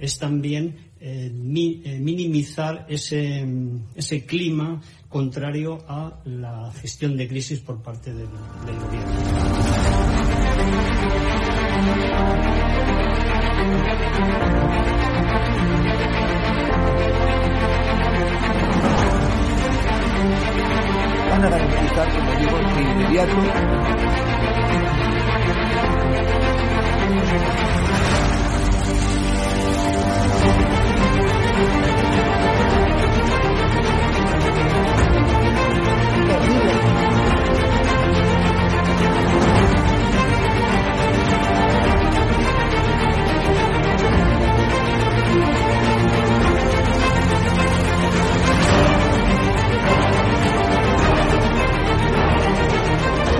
es también eh, eh, minimizar ese, ese, clima contrario a la gestión de crisis por parte del, gobierno. van a garantizar, inmediato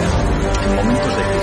en momentos de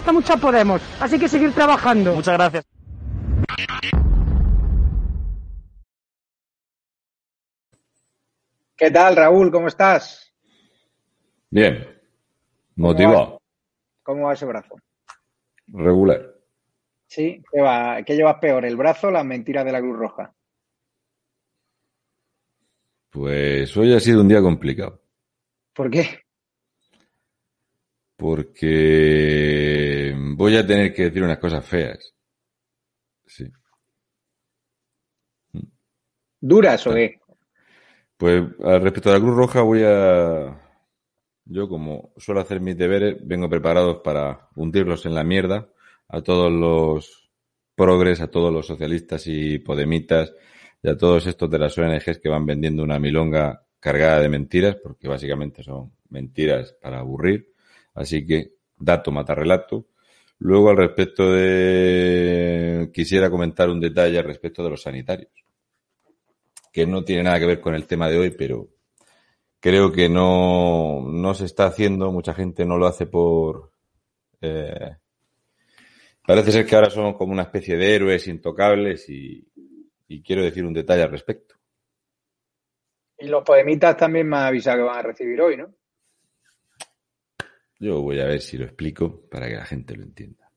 de alarma le molesta mucho a Podemos, así que seguir trabajando. Muchas gracias. ¿Qué tal, Raúl? ¿Cómo estás? Bien. Motivado. ¿Cómo va ese brazo? Regular. ¿Sí? ¿Qué, va? ¿Qué llevas peor, el brazo o las mentiras de la Cruz Roja? Pues hoy ha sido un día complicado. ¿Por qué? Porque voy a tener que decir unas cosas feas. Sí. ¿Duras o qué? Pues al respecto de la Cruz Roja voy a... Yo como suelo hacer mis deberes, vengo preparados para hundirlos en la mierda a todos los progres, a todos los socialistas y podemitas y a todos estos de las ONGs que van vendiendo una milonga cargada de mentiras, porque básicamente son mentiras para aburrir. Así que dato mata relato. Luego al respecto de... Quisiera comentar un detalle al respecto de los sanitarios, que no tiene nada que ver con el tema de hoy, pero creo que no, no se está haciendo, mucha gente no lo hace por... Eh, parece ser que ahora son como una especie de héroes intocables y, y quiero decir un detalle al respecto. Y los podemitas también me han avisado que van a recibir hoy, ¿no? Yo voy a ver si lo explico para que la gente lo entienda.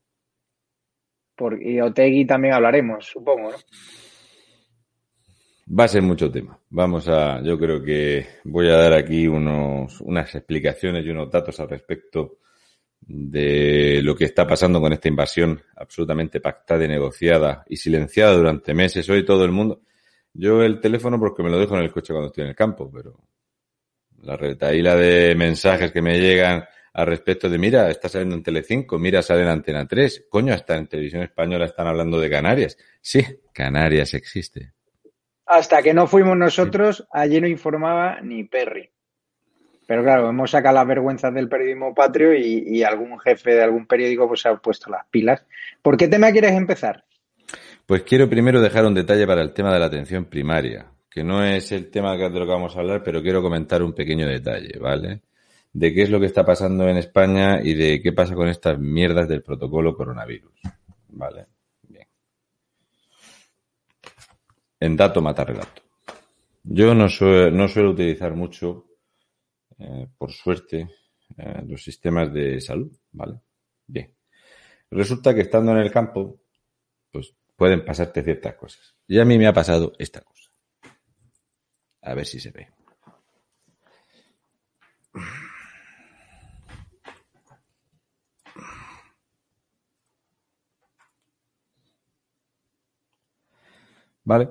Por, y Otegui también hablaremos, supongo, ¿no? Va a ser mucho tema. Vamos a, yo creo que voy a dar aquí unos, unas explicaciones y unos datos al respecto de lo que está pasando con esta invasión absolutamente pactada y negociada y silenciada durante meses. Hoy todo el mundo. Yo el teléfono porque me lo dejo en el coche cuando estoy en el campo, pero la retaíla de mensajes que me llegan al respecto de, mira, está saliendo en Telecinco, mira, sale en Antena 3. Coño, hasta en Televisión Española están hablando de Canarias. Sí, Canarias existe. Hasta que no fuimos nosotros, allí no informaba ni Perry. Pero claro, hemos sacado las vergüenzas del periodismo patrio y, y algún jefe de algún periódico pues se ha puesto las pilas. ¿Por qué tema quieres empezar? Pues quiero primero dejar un detalle para el tema de la atención primaria, que no es el tema de lo que vamos a hablar, pero quiero comentar un pequeño detalle, ¿vale? De qué es lo que está pasando en España y de qué pasa con estas mierdas del protocolo coronavirus, ¿vale? Bien. En dato mata relato. Yo no, suelo, no suelo utilizar mucho, eh, por suerte, eh, los sistemas de salud, ¿vale? Bien. Resulta que estando en el campo, pues pueden pasarte ciertas cosas. Y a mí me ha pasado esta cosa. A ver si se ve. Vale.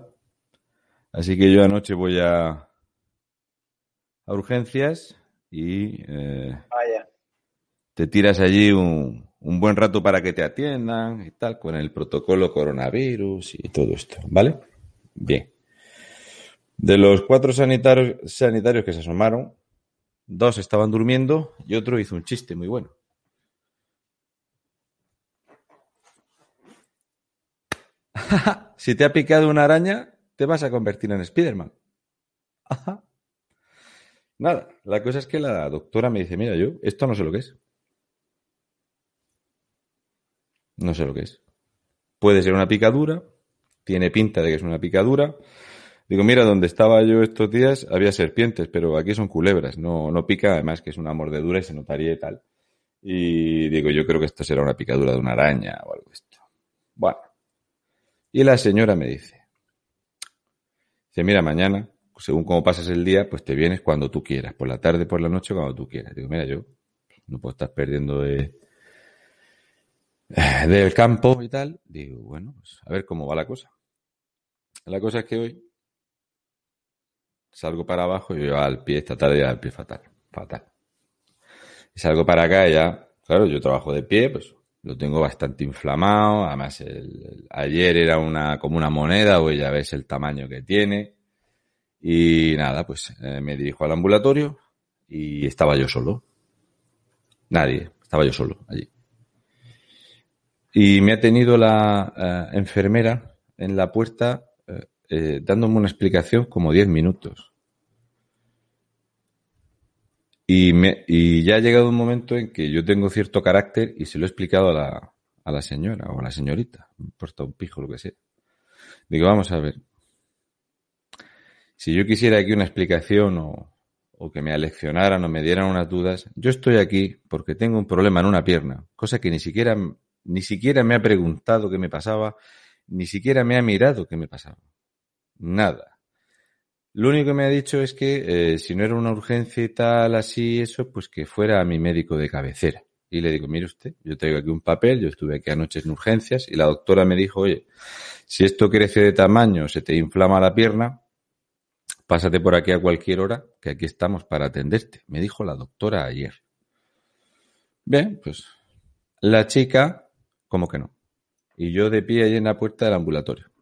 Así que yo anoche voy a, a urgencias y eh, Vaya. te tiras allí un, un buen rato para que te atiendan y tal, con el protocolo coronavirus y todo esto, ¿vale? Bien. De los cuatro sanitarios, sanitarios que se asomaron, dos estaban durmiendo y otro hizo un chiste muy bueno. si te ha picado una araña, te vas a convertir en Spiderman. Nada, la cosa es que la doctora me dice, mira, yo esto no sé lo que es. No sé lo que es. Puede ser una picadura, tiene pinta de que es una picadura. Digo, mira, donde estaba yo estos días había serpientes, pero aquí son culebras, no, no pica, además que es una mordedura y se notaría y tal. Y digo, yo creo que esto será una picadura de una araña o algo de esto. Bueno. Y la señora me dice, dice, mira, mañana, según cómo pasas el día, pues te vienes cuando tú quieras, por la tarde, por la noche, cuando tú quieras. Digo, mira, yo no puedo estar perdiendo de, del campo y tal. Digo, bueno, pues a ver cómo va la cosa. La cosa es que hoy salgo para abajo y yo al pie, esta tarde ya al pie fatal, fatal. Y salgo para acá y ya, claro, yo trabajo de pie, pues lo tengo bastante inflamado. Además, el, ayer era una como una moneda, hoy ya ves el tamaño que tiene. Y nada, pues eh, me dirijo al ambulatorio y estaba yo solo. Nadie, estaba yo solo allí. Y me ha tenido la eh, enfermera en la puerta eh, dándome una explicación como 10 minutos. Y, me, y ya ha llegado un momento en que yo tengo cierto carácter y se lo he explicado a la, a la señora o a la señorita. Me importa un pijo, lo que sea. Digo, vamos a ver. Si yo quisiera aquí una explicación o, o que me aleccionaran o me dieran unas dudas, yo estoy aquí porque tengo un problema en una pierna, cosa que ni siquiera, ni siquiera me ha preguntado qué me pasaba, ni siquiera me ha mirado qué me pasaba. Nada. Lo único que me ha dicho es que eh, si no era una urgencia y tal, así, eso, pues que fuera a mi médico de cabecera. Y le digo, mire usted, yo traigo aquí un papel, yo estuve aquí anoche en urgencias y la doctora me dijo, oye, si esto crece de tamaño, se te inflama la pierna, pásate por aquí a cualquier hora, que aquí estamos para atenderte. Me dijo la doctora ayer. Bien, pues la chica, como que no. Y yo de pie ahí en la puerta del ambulatorio.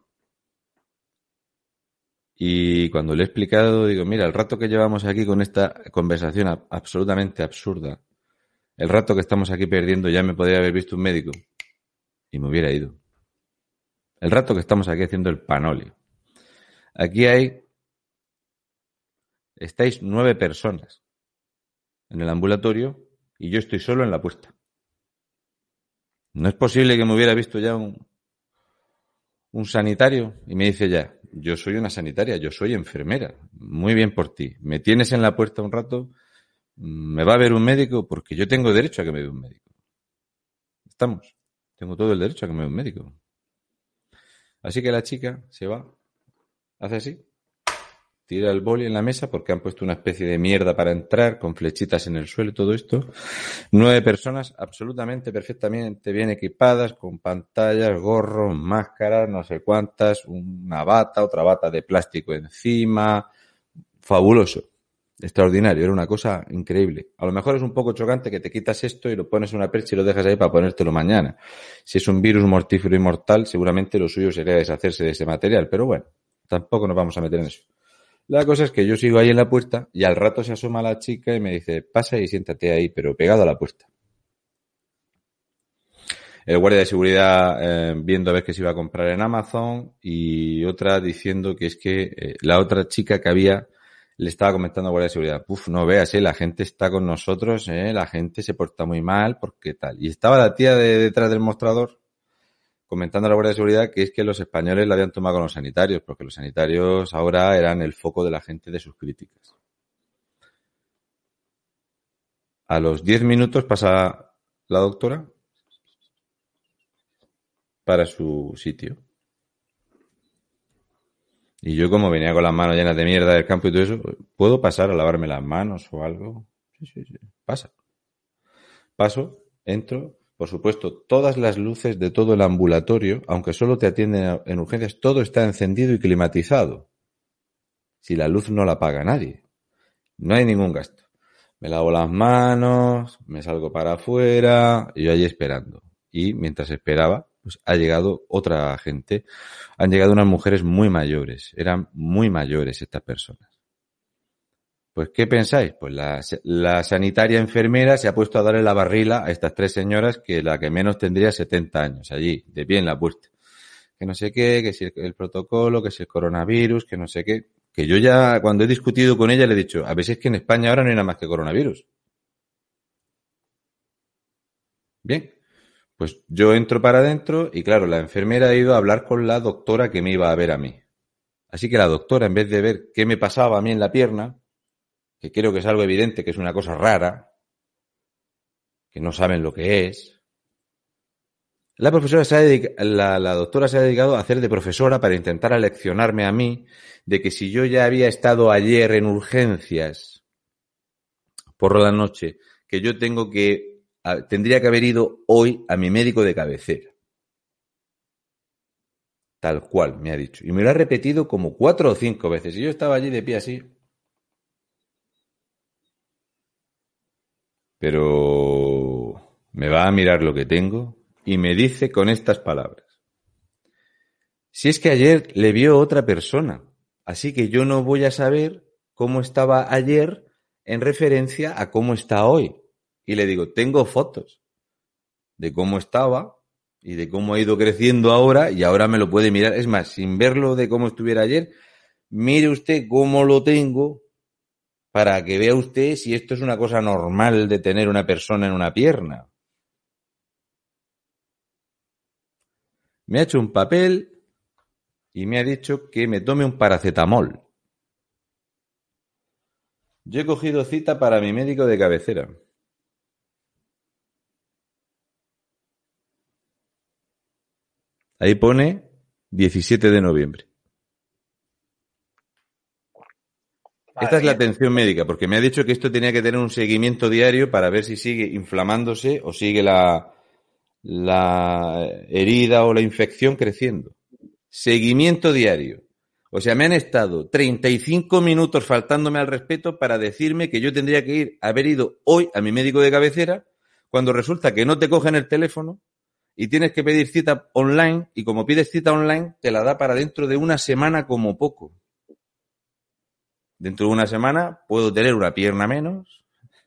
Y cuando le he explicado, digo, mira, el rato que llevamos aquí con esta conversación absolutamente absurda, el rato que estamos aquí perdiendo ya me podría haber visto un médico y me hubiera ido. El rato que estamos aquí haciendo el panoli. Aquí hay, estáis nueve personas en el ambulatorio y yo estoy solo en la puerta. No es posible que me hubiera visto ya un, un sanitario y me dice ya, yo soy una sanitaria, yo soy enfermera. Muy bien por ti. Me tienes en la puerta un rato, mm, me va a ver un médico porque yo tengo derecho a que me vea un médico. Estamos. Tengo todo el derecho a que me vea un médico. Así que la chica se va, hace así, tira el boli en la mesa porque han puesto una especie de mierda para entrar con flechitas en el suelo y todo esto. Nueve personas absolutamente, perfectamente bien equipadas, con pantallas, gorros, máscaras, no sé cuántas, una bata, otra bata de plástico encima. Fabuloso. Extraordinario, era una cosa increíble. A lo mejor es un poco chocante que te quitas esto y lo pones en una percha y lo dejas ahí para ponértelo mañana. Si es un virus mortífero y mortal, seguramente lo suyo sería deshacerse de ese material, pero bueno, tampoco nos vamos a meter en eso. La cosa es que yo sigo ahí en la puerta y al rato se asoma la chica y me dice, pasa y siéntate ahí, pero pegado a la puerta. El guardia de seguridad eh, viendo a ver qué se iba a comprar en Amazon y otra diciendo que es que eh, la otra chica que había le estaba comentando al guardia de seguridad, puf, no veas, eh, la gente está con nosotros, eh, la gente se porta muy mal, porque tal. Y estaba la tía de detrás del mostrador comentando a la guardia de seguridad que es que los españoles la habían tomado con los sanitarios, porque los sanitarios ahora eran el foco de la gente de sus críticas. A los diez minutos pasa la doctora para su sitio. Y yo como venía con las manos llenas de mierda del campo y todo eso, ¿puedo pasar a lavarme las manos o algo? Sí, sí, sí. Pasa. Paso, entro. Por supuesto, todas las luces de todo el ambulatorio, aunque solo te atienden en urgencias, todo está encendido y climatizado. Si la luz no la paga nadie. No hay ningún gasto. Me lavo las manos, me salgo para afuera, y yo allí esperando. Y mientras esperaba, pues ha llegado otra gente. Han llegado unas mujeres muy mayores. Eran muy mayores estas personas. Pues, ¿qué pensáis? Pues la, la, sanitaria enfermera se ha puesto a darle la barrila a estas tres señoras que la que menos tendría 70 años allí, de pie en la puerta. Que no sé qué, que si el, el protocolo, que si el coronavirus, que no sé qué. Que yo ya, cuando he discutido con ella, le he dicho, a veces que en España ahora no hay nada más que coronavirus. Bien, pues yo entro para adentro y claro, la enfermera ha ido a hablar con la doctora que me iba a ver a mí. Así que la doctora, en vez de ver qué me pasaba a mí en la pierna, que creo que es algo evidente, que es una cosa rara, que no saben lo que es, la profesora se ha dedicado, la, doctora se ha dedicado a hacer de profesora para intentar aleccionarme a mí de que si yo ya había estado ayer en urgencias por la noche, que yo tengo que tendría que haber ido hoy a mi médico de cabecera. Tal cual, me ha dicho. Y me lo ha repetido como cuatro o cinco veces. Y yo estaba allí de pie así. Pero me va a mirar lo que tengo y me dice con estas palabras. Si es que ayer le vio otra persona, así que yo no voy a saber cómo estaba ayer en referencia a cómo está hoy. Y le digo, tengo fotos de cómo estaba y de cómo ha ido creciendo ahora y ahora me lo puede mirar. Es más, sin verlo de cómo estuviera ayer, mire usted cómo lo tengo para que vea usted si esto es una cosa normal de tener una persona en una pierna. Me ha hecho un papel y me ha dicho que me tome un paracetamol. Yo he cogido cita para mi médico de cabecera. Ahí pone 17 de noviembre. Madre Esta es la atención médica, porque me ha dicho que esto tenía que tener un seguimiento diario para ver si sigue inflamándose o sigue la, la herida o la infección creciendo. Seguimiento diario. O sea, me han estado 35 minutos faltándome al respeto para decirme que yo tendría que ir, haber ido hoy a mi médico de cabecera, cuando resulta que no te cogen el teléfono, y tienes que pedir cita online y como pides cita online te la da para dentro de una semana como poco. Dentro de una semana puedo tener una pierna menos.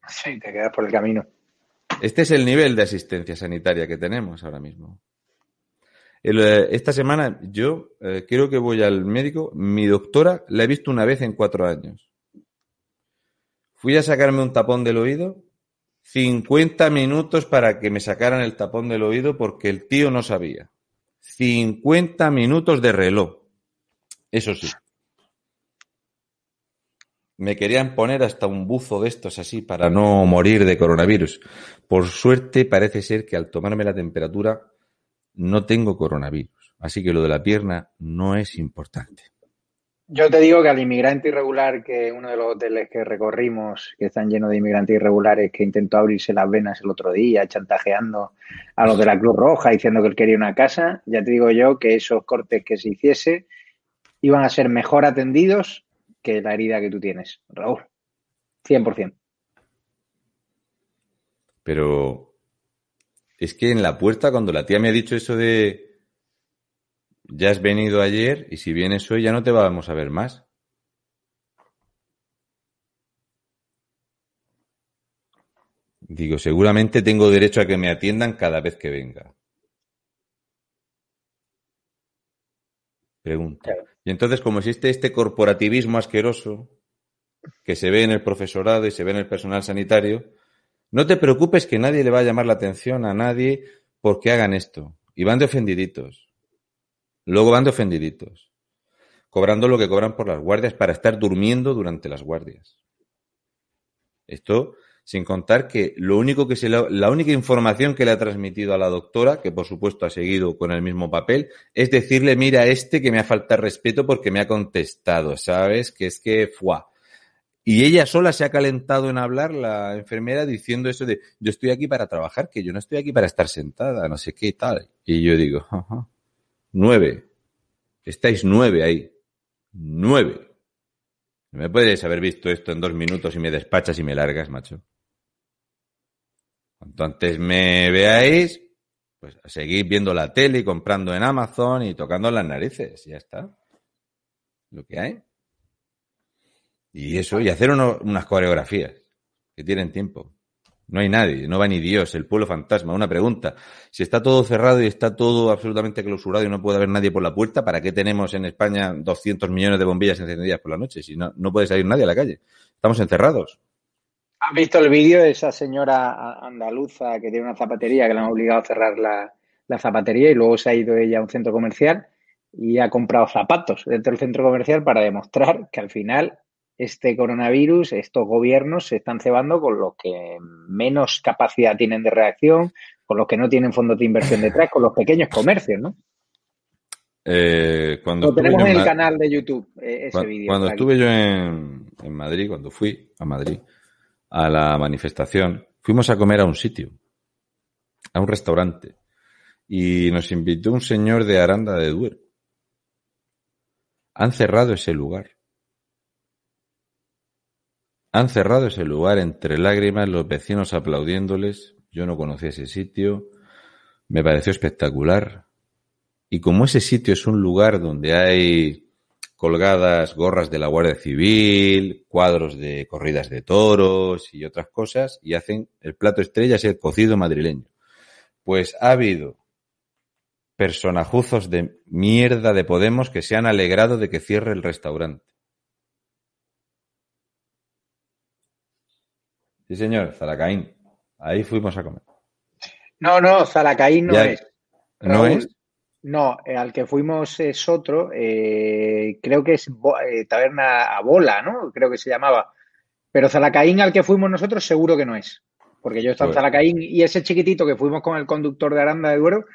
Sí, te quedas por el camino. Este es el nivel de asistencia sanitaria que tenemos ahora mismo. El, esta semana yo eh, creo que voy al médico. Mi doctora la he visto una vez en cuatro años. Fui a sacarme un tapón del oído 50 minutos para que me sacaran el tapón del oído porque el tío no sabía. 50 minutos de reloj. Eso sí. Me querían poner hasta un buzo de estos así para no morir de coronavirus. Por suerte parece ser que al tomarme la temperatura no tengo coronavirus. Así que lo de la pierna no es importante. Yo te digo que al inmigrante irregular, que uno de los hoteles que recorrimos, que están llenos de inmigrantes irregulares, que intentó abrirse las venas el otro día, chantajeando a los de la Cruz Roja, diciendo que él quería una casa, ya te digo yo que esos cortes que se hiciese iban a ser mejor atendidos que la herida que tú tienes, Raúl. 100%. Pero es que en la puerta, cuando la tía me ha dicho eso de ya has venido ayer y si vienes hoy ya no te vamos a ver más. Digo, seguramente tengo derecho a que me atiendan cada vez que venga. Pregunta. Y entonces, como existe este corporativismo asqueroso que se ve en el profesorado y se ve en el personal sanitario, no te preocupes que nadie le va a llamar la atención a nadie porque hagan esto. Y van de ofendiditos. Luego van de ofendiditos. Cobrando lo que cobran por las guardias para estar durmiendo durante las guardias. Esto sin contar que lo único que se la única información que le ha transmitido a la doctora, que por supuesto ha seguido con el mismo papel, es decirle, mira, este que me ha faltado respeto porque me ha contestado, ¿sabes? Que es que fue. Y ella sola se ha calentado en hablar, la enfermera, diciendo eso de, yo estoy aquí para trabajar, que yo no estoy aquí para estar sentada, no sé qué tal. Y yo digo, nueve. Estáis nueve ahí. Nueve. ¿Me puedes haber visto esto en dos minutos y me despachas y me largas, macho? Cuanto antes me veáis, pues a seguir viendo la tele y comprando en Amazon y tocando las narices. Ya está. Lo que hay. Y eso, y hacer unas coreografías que tienen tiempo. No hay nadie, no va ni Dios, el pueblo fantasma. Una pregunta. Si está todo cerrado y está todo absolutamente clausurado y no puede haber nadie por la puerta, ¿para qué tenemos en España 200 millones de bombillas encendidas por la noche? Si no, no puede salir nadie a la calle. Estamos encerrados. ¿Has visto el vídeo de esa señora andaluza que tiene una zapatería que le han obligado a cerrar la, zapatería y luego se ha ido ella a un centro comercial y ha comprado zapatos dentro del centro comercial para demostrar que al final este coronavirus, estos gobiernos se están cebando con los que menos capacidad tienen de reacción, con los que no tienen fondos de inversión detrás, con los pequeños comercios, ¿no? Eh, cuando Lo tenemos en el canal de YouTube, eh, ese vídeo. Cuando estuve yo en, en Madrid, cuando fui a Madrid, a la manifestación, fuimos a comer a un sitio, a un restaurante, y nos invitó un señor de Aranda de Duero. Han cerrado ese lugar. Han cerrado ese lugar entre lágrimas, los vecinos aplaudiéndoles. Yo no conocía ese sitio. Me pareció espectacular. Y como ese sitio es un lugar donde hay colgadas gorras de la Guardia Civil, cuadros de corridas de toros y otras cosas, y hacen el plato estrella es el cocido madrileño. Pues ha habido personajuzos de mierda de Podemos que se han alegrado de que cierre el restaurante. Sí, señor, Zalacaín. Ahí fuimos a comer. No, no, Zalacaín no es. ¿No es? No, eh, al que fuimos es otro, eh, creo que es eh, Taberna a Bola, ¿no? Creo que se llamaba. Pero Zalacaín al que fuimos nosotros seguro que no es. Porque yo estaba en pues Zalacaín y ese chiquitito que fuimos con el conductor de Aranda de Duero,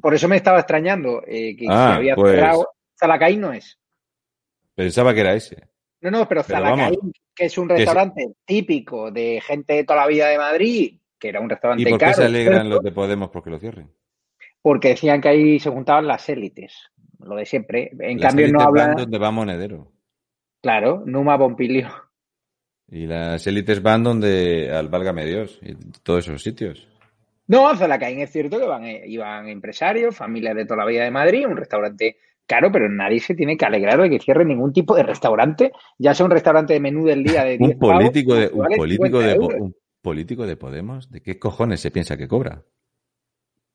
por eso me estaba extrañando que, ah, había pues cerrado. Zalacaín no es. Pensaba que era ese. No, no, pero, Zalacaín, que es un restaurante típico de gente de toda la vida de Madrid, que era un restaurante ¿Y por qué se alegran los de Podemos porque lo cierren? Porque decían que ahí se juntaban las élites, lo de siempre. En cambio no hablan... Van donde va Monedero. Claro, Numa Pompilio. Y las élites van donde al Válgame Dios y todos esos sitios. No, Zalacaín es cierto que van, eh, iban empresarios, familias de toda la vida de Madrid, un restaurante caro, pero nadie se tiene que alegrar de que cierre ningún tipo de restaurante, ya sea un restaurante de menú del día de 10 un político de un político de un político de Podemos, ¿de qué cojones se piensa que cobra?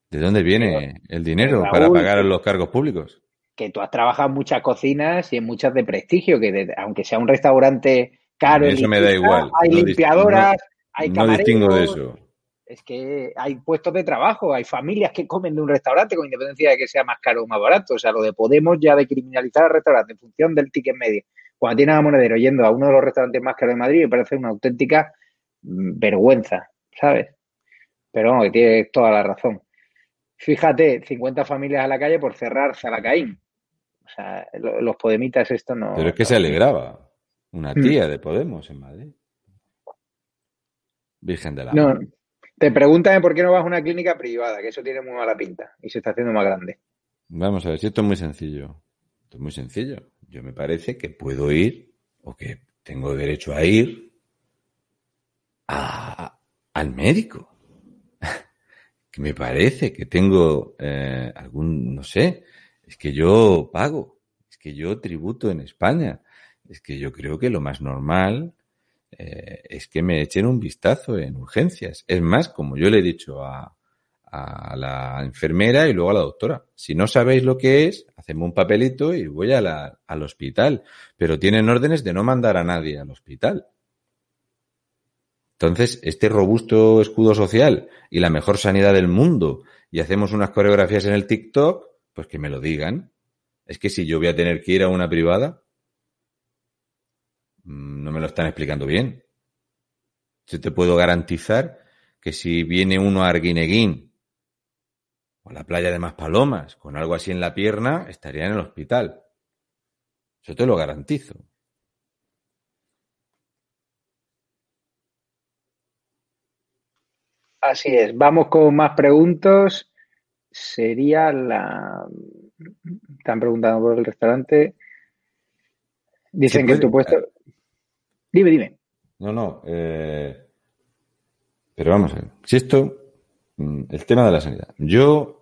¿De dónde viene el dinero para pagar los cargos públicos? Que tú has trabajado en muchas cocinas y en muchas de prestigio, que aunque sea un restaurante caro, eso me da igual. hay limpiadoras, hay camareros. No distingo de eso. Es que hay puestos de trabajo, hay familias que comen de un restaurante con independencia de que sea más caro o más barato. O sea, lo de Podemos ya de criminalizar al restaurante en función del ticket medio. Cuando tienes a Monedero yendo a uno de los restaurantes más caros de Madrid, me parece una auténtica mm, vergüenza, ¿sabes? Pero bueno, que tienes toda la razón. Fíjate, 50 familias a la calle por cerrar Zalacaín. O sea, los podemitas esto no... Pero es que se alegraba. Una mm. tía de Podemos en Madrid. Virgen de la... No, te preguntan por qué no vas a una clínica privada, que eso tiene muy mala pinta y se está haciendo más grande. Vamos a ver, si esto es muy sencillo. Esto es muy sencillo. Yo me parece que puedo ir o que tengo derecho a ir a, al médico. Me parece que tengo eh, algún, no sé, es que yo pago, es que yo tributo en España, es que yo creo que lo más normal eh, es que me echen un vistazo en urgencias. Es más, como yo le he dicho a, a la enfermera y luego a la doctora. Si no sabéis lo que es, hacemos un papelito y voy al hospital. Pero tienen órdenes de no mandar a nadie al hospital. Entonces, este robusto escudo social y la mejor sanidad del mundo y hacemos unas coreografías en el TikTok, pues que me lo digan. Es que si yo voy a tener que ir a una privada, mm, no me lo están explicando bien. Yo te puedo garantizar que si viene uno a Arguineguín o a la playa de Maspalomas con algo así en la pierna, estaría en el hospital. Yo te lo garantizo. Así es. Vamos con más preguntas. Sería la. Están preguntando por el restaurante. Dicen que tu puesto. Dime, dime. No, no. Eh... Pero vamos a ver. Si esto. mm, El tema de la sanidad. Yo.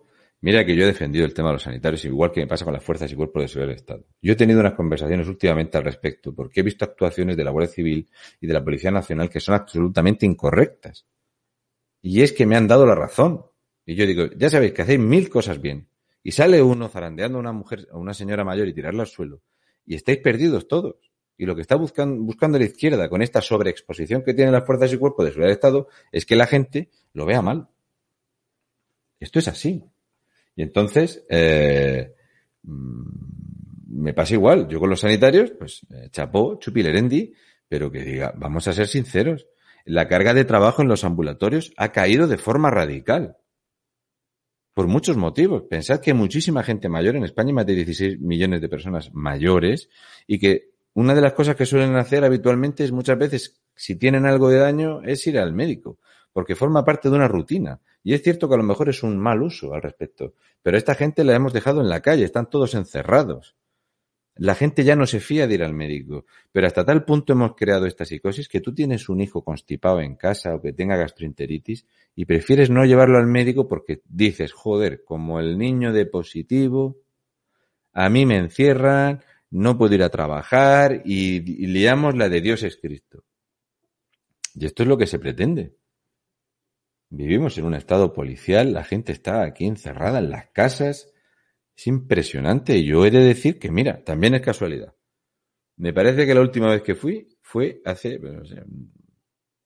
Mira que yo he defendido el tema de los sanitarios, igual que me pasa con las fuerzas y cuerpos de seguridad del Estado. Yo he tenido unas conversaciones últimamente al respecto, porque he visto actuaciones de la Guardia Civil y de la Policía Nacional que son absolutamente incorrectas. Y es que me han dado la razón. Y yo digo, ya sabéis que hacéis mil cosas bien. Y sale uno zarandeando a una mujer, a una señora mayor y tirarla al suelo. Y estáis perdidos todos. Y lo que está buscando, buscando la izquierda con esta sobreexposición que tienen las fuerzas y cuerpos de seguridad del Estado es que la gente lo vea mal. Esto es así. Y entonces, eh, mm, me pasa igual. Yo con los sanitarios, pues, eh, chapó, chupilerendi, pero que diga, vamos a ser sinceros. La carga de trabajo en los ambulatorios ha caído de forma radical. Por muchos motivos. Pensad que hay muchísima gente mayor en España, más de 16 millones de personas mayores, y que una de las cosas que suelen hacer habitualmente es muchas veces, si tienen algo de daño, es ir al médico, porque forma parte de una rutina. Y es cierto que a lo mejor es un mal uso al respecto, pero esta gente la hemos dejado en la calle, están todos encerrados. La gente ya no se fía de ir al médico, pero hasta tal punto hemos creado esta psicosis que tú tienes un hijo constipado en casa o que tenga gastroenteritis y prefieres no llevarlo al médico porque dices, joder, como el niño de positivo, a mí me encierran, no puedo ir a trabajar y, y liamos la de Dios es Cristo. Y esto es lo que se pretende. Vivimos en un estado policial, la gente está aquí encerrada en las casas. Es impresionante. Yo he de decir que, mira, también es casualidad. Me parece que la última vez que fui fue hace, no sé,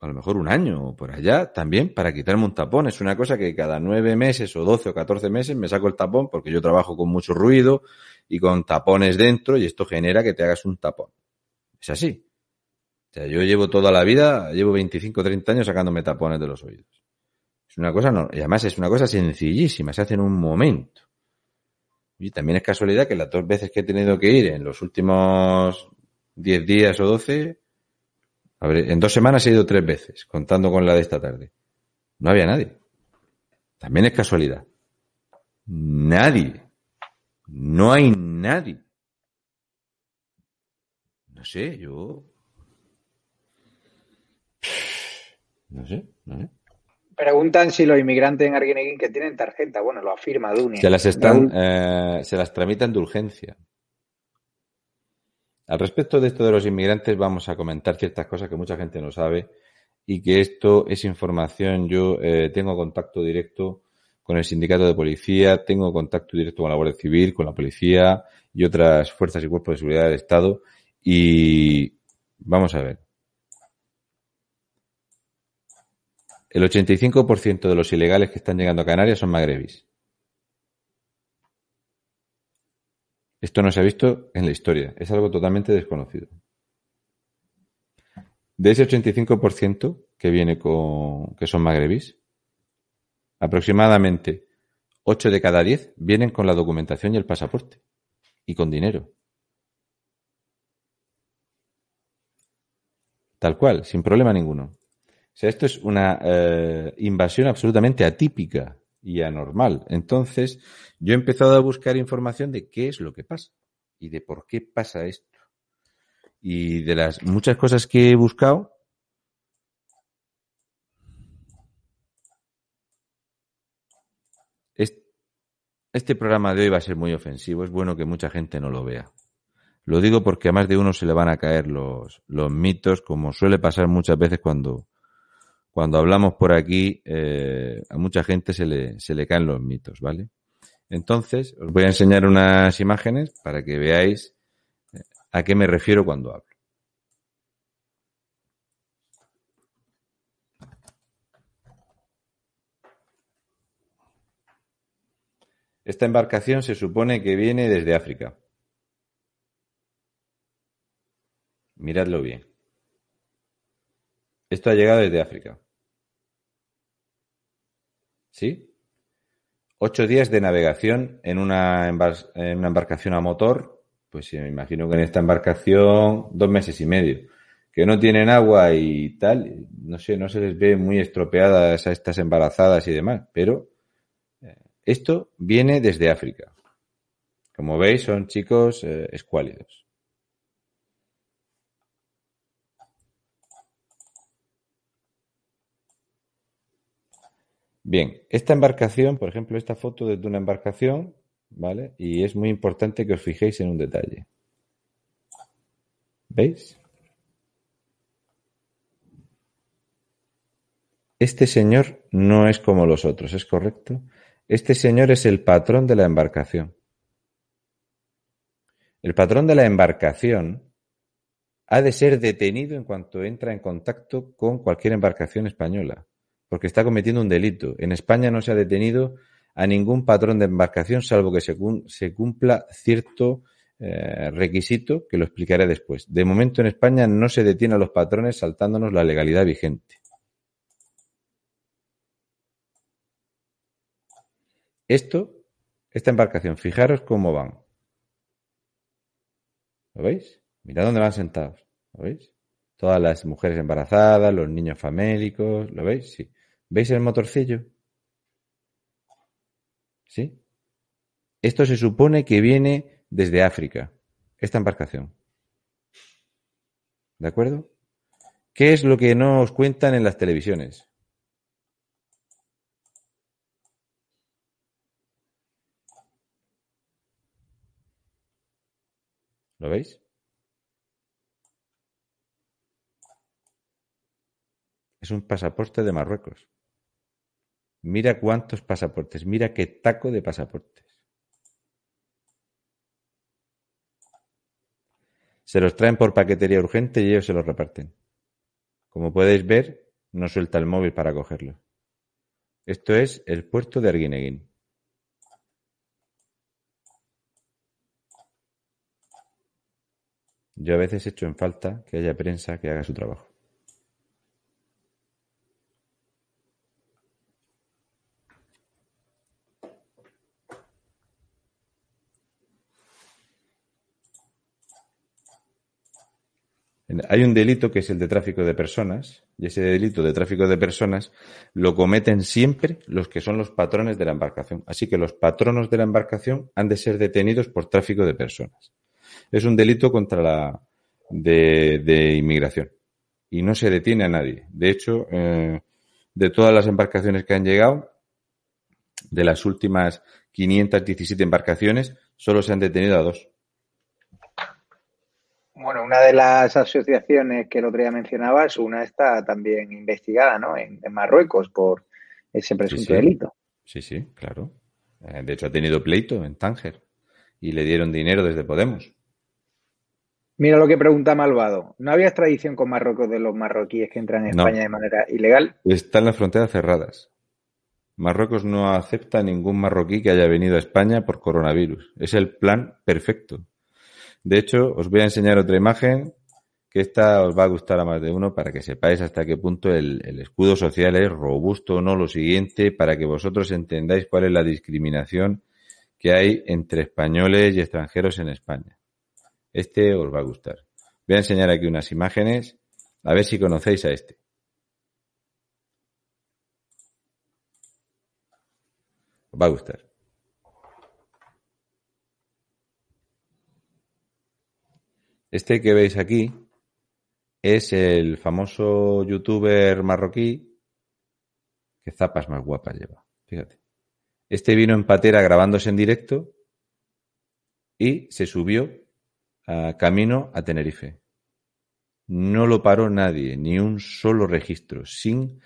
a lo mejor un año o por allá, también para quitarme un tapón. Es una cosa que cada nueve meses o doce o catorce meses me saco el tapón porque yo trabajo con mucho ruido y con tapones dentro y esto genera que te hagas un tapón. Es así. O sea, yo llevo toda la vida, llevo 25 o 30 años sacándome tapones de los oídos. Es una cosa, no, y además es una cosa sencillísima, se hace en un momento. Y también es casualidad que las dos veces que he tenido que ir en los últimos 10 días o 12, a ver, en dos semanas he ido tres veces, contando con la de esta tarde. No había nadie. También es casualidad. Nadie. No hay nadie. No sé, yo. No sé, no sé. Preguntan si los inmigrantes en Arguineguín que tienen tarjeta. Bueno, lo afirma Dunia. Se las están, eh, se las tramitan de urgencia. Al respecto de esto de los inmigrantes, vamos a comentar ciertas cosas que mucha gente no sabe y que esto es información. Yo eh, tengo contacto directo con el sindicato de policía, tengo contacto directo con la Guardia Civil, con la policía y otras fuerzas y cuerpos de seguridad del Estado. Y vamos a ver. El 85% de los ilegales que están llegando a Canarias son magrebis. Esto no se ha visto en la historia, es algo totalmente desconocido. De ese 85% que viene con que son magrebis, aproximadamente 8 de cada 10 vienen con la documentación y el pasaporte y con dinero. Tal cual, sin problema ninguno sea, esto es una eh, invasión absolutamente atípica y anormal. Entonces, yo he empezado a buscar información de qué es lo que pasa y de por qué pasa esto. Y de las muchas cosas que he buscado, Este programa de hoy va a ser muy ofensivo. Es bueno que mucha gente no lo vea. Lo digo porque a más de uno se le van a caer los, los mitos, como suele pasar muchas veces cuando cuando hablamos por aquí, eh, a mucha gente se le, se le caen los mitos, ¿vale? Entonces, os voy a enseñar unas imágenes para que veáis eh, a qué me refiero cuando hablo. Esta embarcación se supone que viene desde África. Miradlo bien. Esto ha llegado desde África. ¿Sí? Ocho días de navegación en una, embarcación a motor. Pues me imagino que en esta embarcación dos meses y medio. Que no tienen agua y tal. No sé, no se les ve muy estropeadas a estas embarazadas y demás. Pero esto viene desde África. Como veis, son chicos eh, escuálidos. Bien, esta embarcación, por ejemplo, esta foto de una embarcación, ¿vale? Y es muy importante que os fijéis en un detalle. ¿Veis? Este señor no es como los otros, ¿es correcto? Este señor es el patrón de la embarcación. El patrón de la embarcación ha de ser detenido en cuanto entra en contacto con cualquier embarcación española, porque está cometiendo un delito. En España no se ha detenido a ningún patrón de embarcación, salvo que se, cumpla cierto eh, requisito, que lo explicaré después. De momento en España no se detiene a los patrones saltándonos la legalidad vigente. Esto, esta embarcación, fijaros cómo van. ¿Lo veis? Mirad dónde van sentados. ¿Lo veis? Todas las mujeres embarazadas, los niños famélicos. ¿Lo veis? Sí. ¿Veis el motorcillo? ¿Sí? Esto se supone que viene desde África, esta embarcación. ¿De acuerdo? ¿Qué es lo que no os cuentan en las televisiones? ¿Lo veis? Es un pasaporte de Marruecos. Mira cuántos pasaportes, mira qué taco de pasaportes. Se los traen por paquetería urgente y ellos se los reparten. Como podéis ver, no suelta el móvil para cogerlo. Esto es el puerto de Arguineguín. Yo a veces echo en falta que haya prensa que haga su trabajo. Hay un delito que es el de tráfico de personas, y ese delito de tráfico de personas lo cometen siempre los que son los patrones de la embarcación. Así que los patronos de la embarcación han de ser detenidos por tráfico de personas es un delito contra la de, inmigración y no se detiene a nadie. De hecho, eh, de todas las embarcaciones que han llegado, de las últimas 517 embarcaciones, solo se han detenido a dos. Bueno, una de las asociaciones que el otro día mencionabas, una está también investigada, ¿no? En, Marruecos por ese presunto delito. Sí, sí, claro. Eh, de hecho, ha tenido pleito en Tánger y le dieron dinero desde Podemos. Mira lo que pregunta Malvado. ¿No había extradición con Marruecos de los marroquíes que entran en España de manera ilegal? Están las fronteras cerradas. Marruecos no acepta ningún marroquí que haya venido a España por coronavirus. Es el plan perfecto. De hecho, os voy a enseñar otra imagen que esta os va a gustar a más de uno para que sepáis hasta qué punto el, el escudo social es robusto o no. Lo siguiente, para que vosotros entendáis cuál es la discriminación que hay entre españoles y extranjeros en España. Este os va a gustar. Voy a enseñar aquí unas imágenes, a ver si conocéis a este. Os va a gustar. Este que veis aquí es el famoso youtuber marroquí que zapas más guapas lleva. Fíjate. Este vino en patera grabándose en directo y se subió a camino a Tenerife. No lo paró nadie, ni un solo registro, sin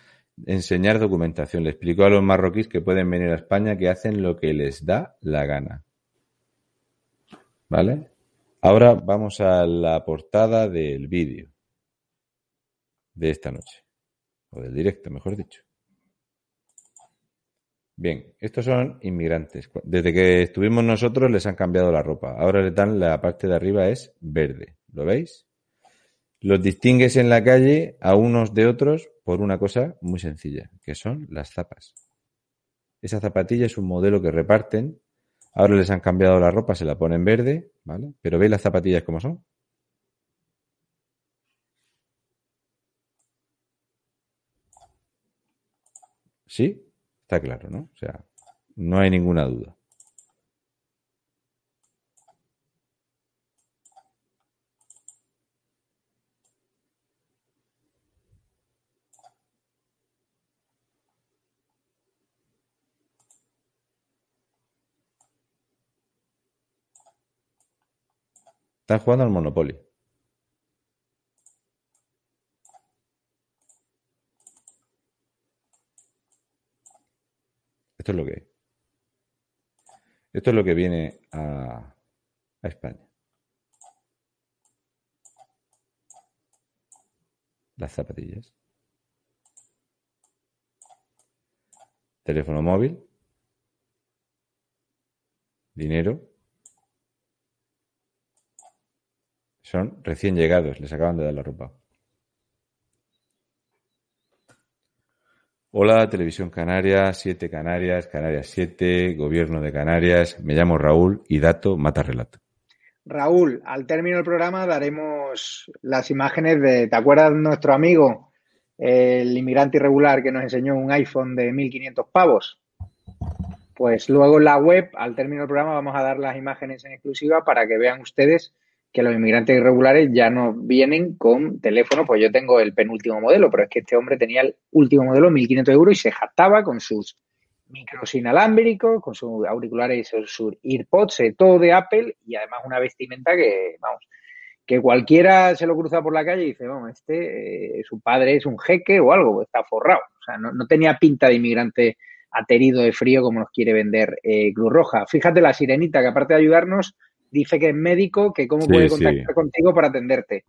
enseñar documentación. Le explicó a los marroquíes que pueden venir a España, que hacen lo que les da la gana. ¿Vale? Ahora vamos a la portada del vídeo de esta noche, o del directo, mejor dicho. Bien, estos son inmigrantes. Desde que estuvimos nosotros les han cambiado la ropa. Ahora les dan la parte de arriba es verde. ¿Lo veis? Los distingues en la calle a unos de otros por una cosa muy sencilla, que son las zapas. Esa zapatilla es un modelo que reparten. Ahora les han cambiado la ropa, se la ponen verde, ¿vale? Pero ¿veis las zapatillas cómo son? ¿Sí? Está claro, ¿no? O sea, no hay ninguna duda. Están jugando al Monopoly. Esto es lo que Esto es lo que viene a España. Las zapatillas. Teléfono móvil. Dinero. Son recién llegados, les acaban de dar la ropa. Hola, Televisión Canaria, Siete Canarias, Canarias 7, Gobierno de Canarias. Me llamo Raúl y dato mata relato. Raúl, al término del programa daremos las imágenes de, ¿te acuerdas nuestro amigo, el inmigrante irregular que nos enseñó un iPhone de 1500 pavos? Pues luego en la web, al término del programa, vamos a dar las imágenes en exclusiva para que vean ustedes que los inmigrantes irregulares ya no vienen con teléfono, pues yo tengo el penúltimo modelo, pero es que este hombre tenía el último modelo, 1.500 euros, y se jactaba con sus micros inalámbricos, con sus auriculares, sus, AirPods, eh, todo de Apple, y además una vestimenta que, vamos, que cualquiera se lo cruza por la calle y dice, vamos, este, eh, su padre es un jeque o algo, está forrado. O sea, no, no tenía pinta de inmigrante aterido de frío como nos quiere vender eh, Cruz Roja. Fíjate la sirenita, que aparte de ayudarnos, dice que es médico, que cómo puede contactar contigo para atenderte.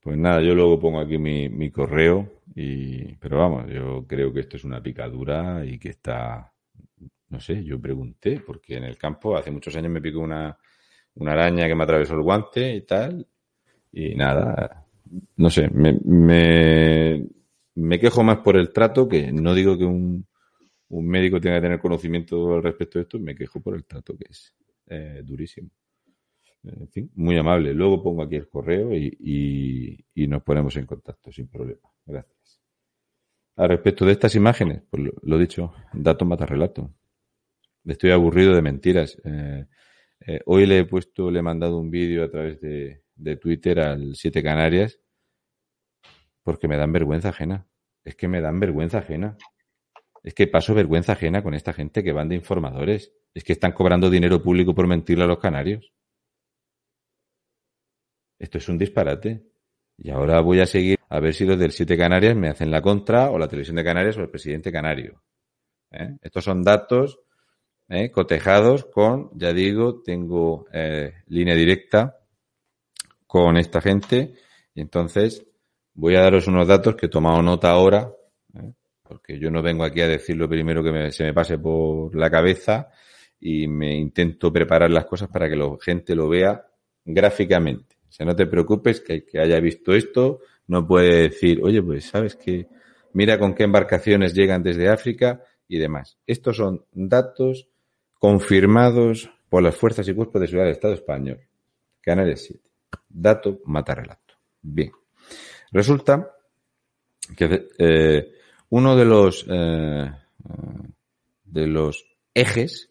Pues nada, yo luego pongo aquí mi, correo, y, pero vamos, yo creo que esto es una picadura y que está, no sé, yo pregunté, porque en el campo hace muchos años me picó una, una araña que me atravesó el guante y tal, y nada, no sé, me, me, me quejo más por el trato, que no digo que un, un médico tenga que tener conocimiento al respecto de esto, me quejo por el trato que es eh, durísimo. En fin, muy amable. Luego pongo aquí el correo y, nos ponemos en contacto sin problema. Gracias. A respecto de estas imágenes, pues lo, dicho, dato mata relato. Estoy aburrido de mentiras. Eh, eh, hoy le he puesto, le he mandado un vídeo a través de Twitter al Siete Canarias porque me dan vergüenza ajena. Es que me dan vergüenza ajena. Es que paso vergüenza ajena con esta gente que van de informadores. Es que están cobrando dinero público por mentirle a los canarios. Esto es un disparate. Y ahora voy a seguir a ver si los del Siete Canarias me hacen la contra o la televisión de Canarias o el presidente canario. ¿eh? Estos son datos ¿eh? cotejados con, ya digo, tengo eh, línea directa con esta gente y entonces voy a daros unos datos que he tomado nota ahora, porque yo no vengo aquí a decir lo primero que se me pase por la cabeza y me intento preparar las cosas para que la gente lo vea gráficamente. O sea, no te preocupes que el que haya visto esto no puede decir, oye, pues sabes que mira con qué embarcaciones llegan desde África y demás. Estos son datos confirmados por las fuerzas y cuerpos de seguridad del Estado español. Canales 7. Dato mata relato. Bien. Resulta que eh, uno de los eh, de los ejes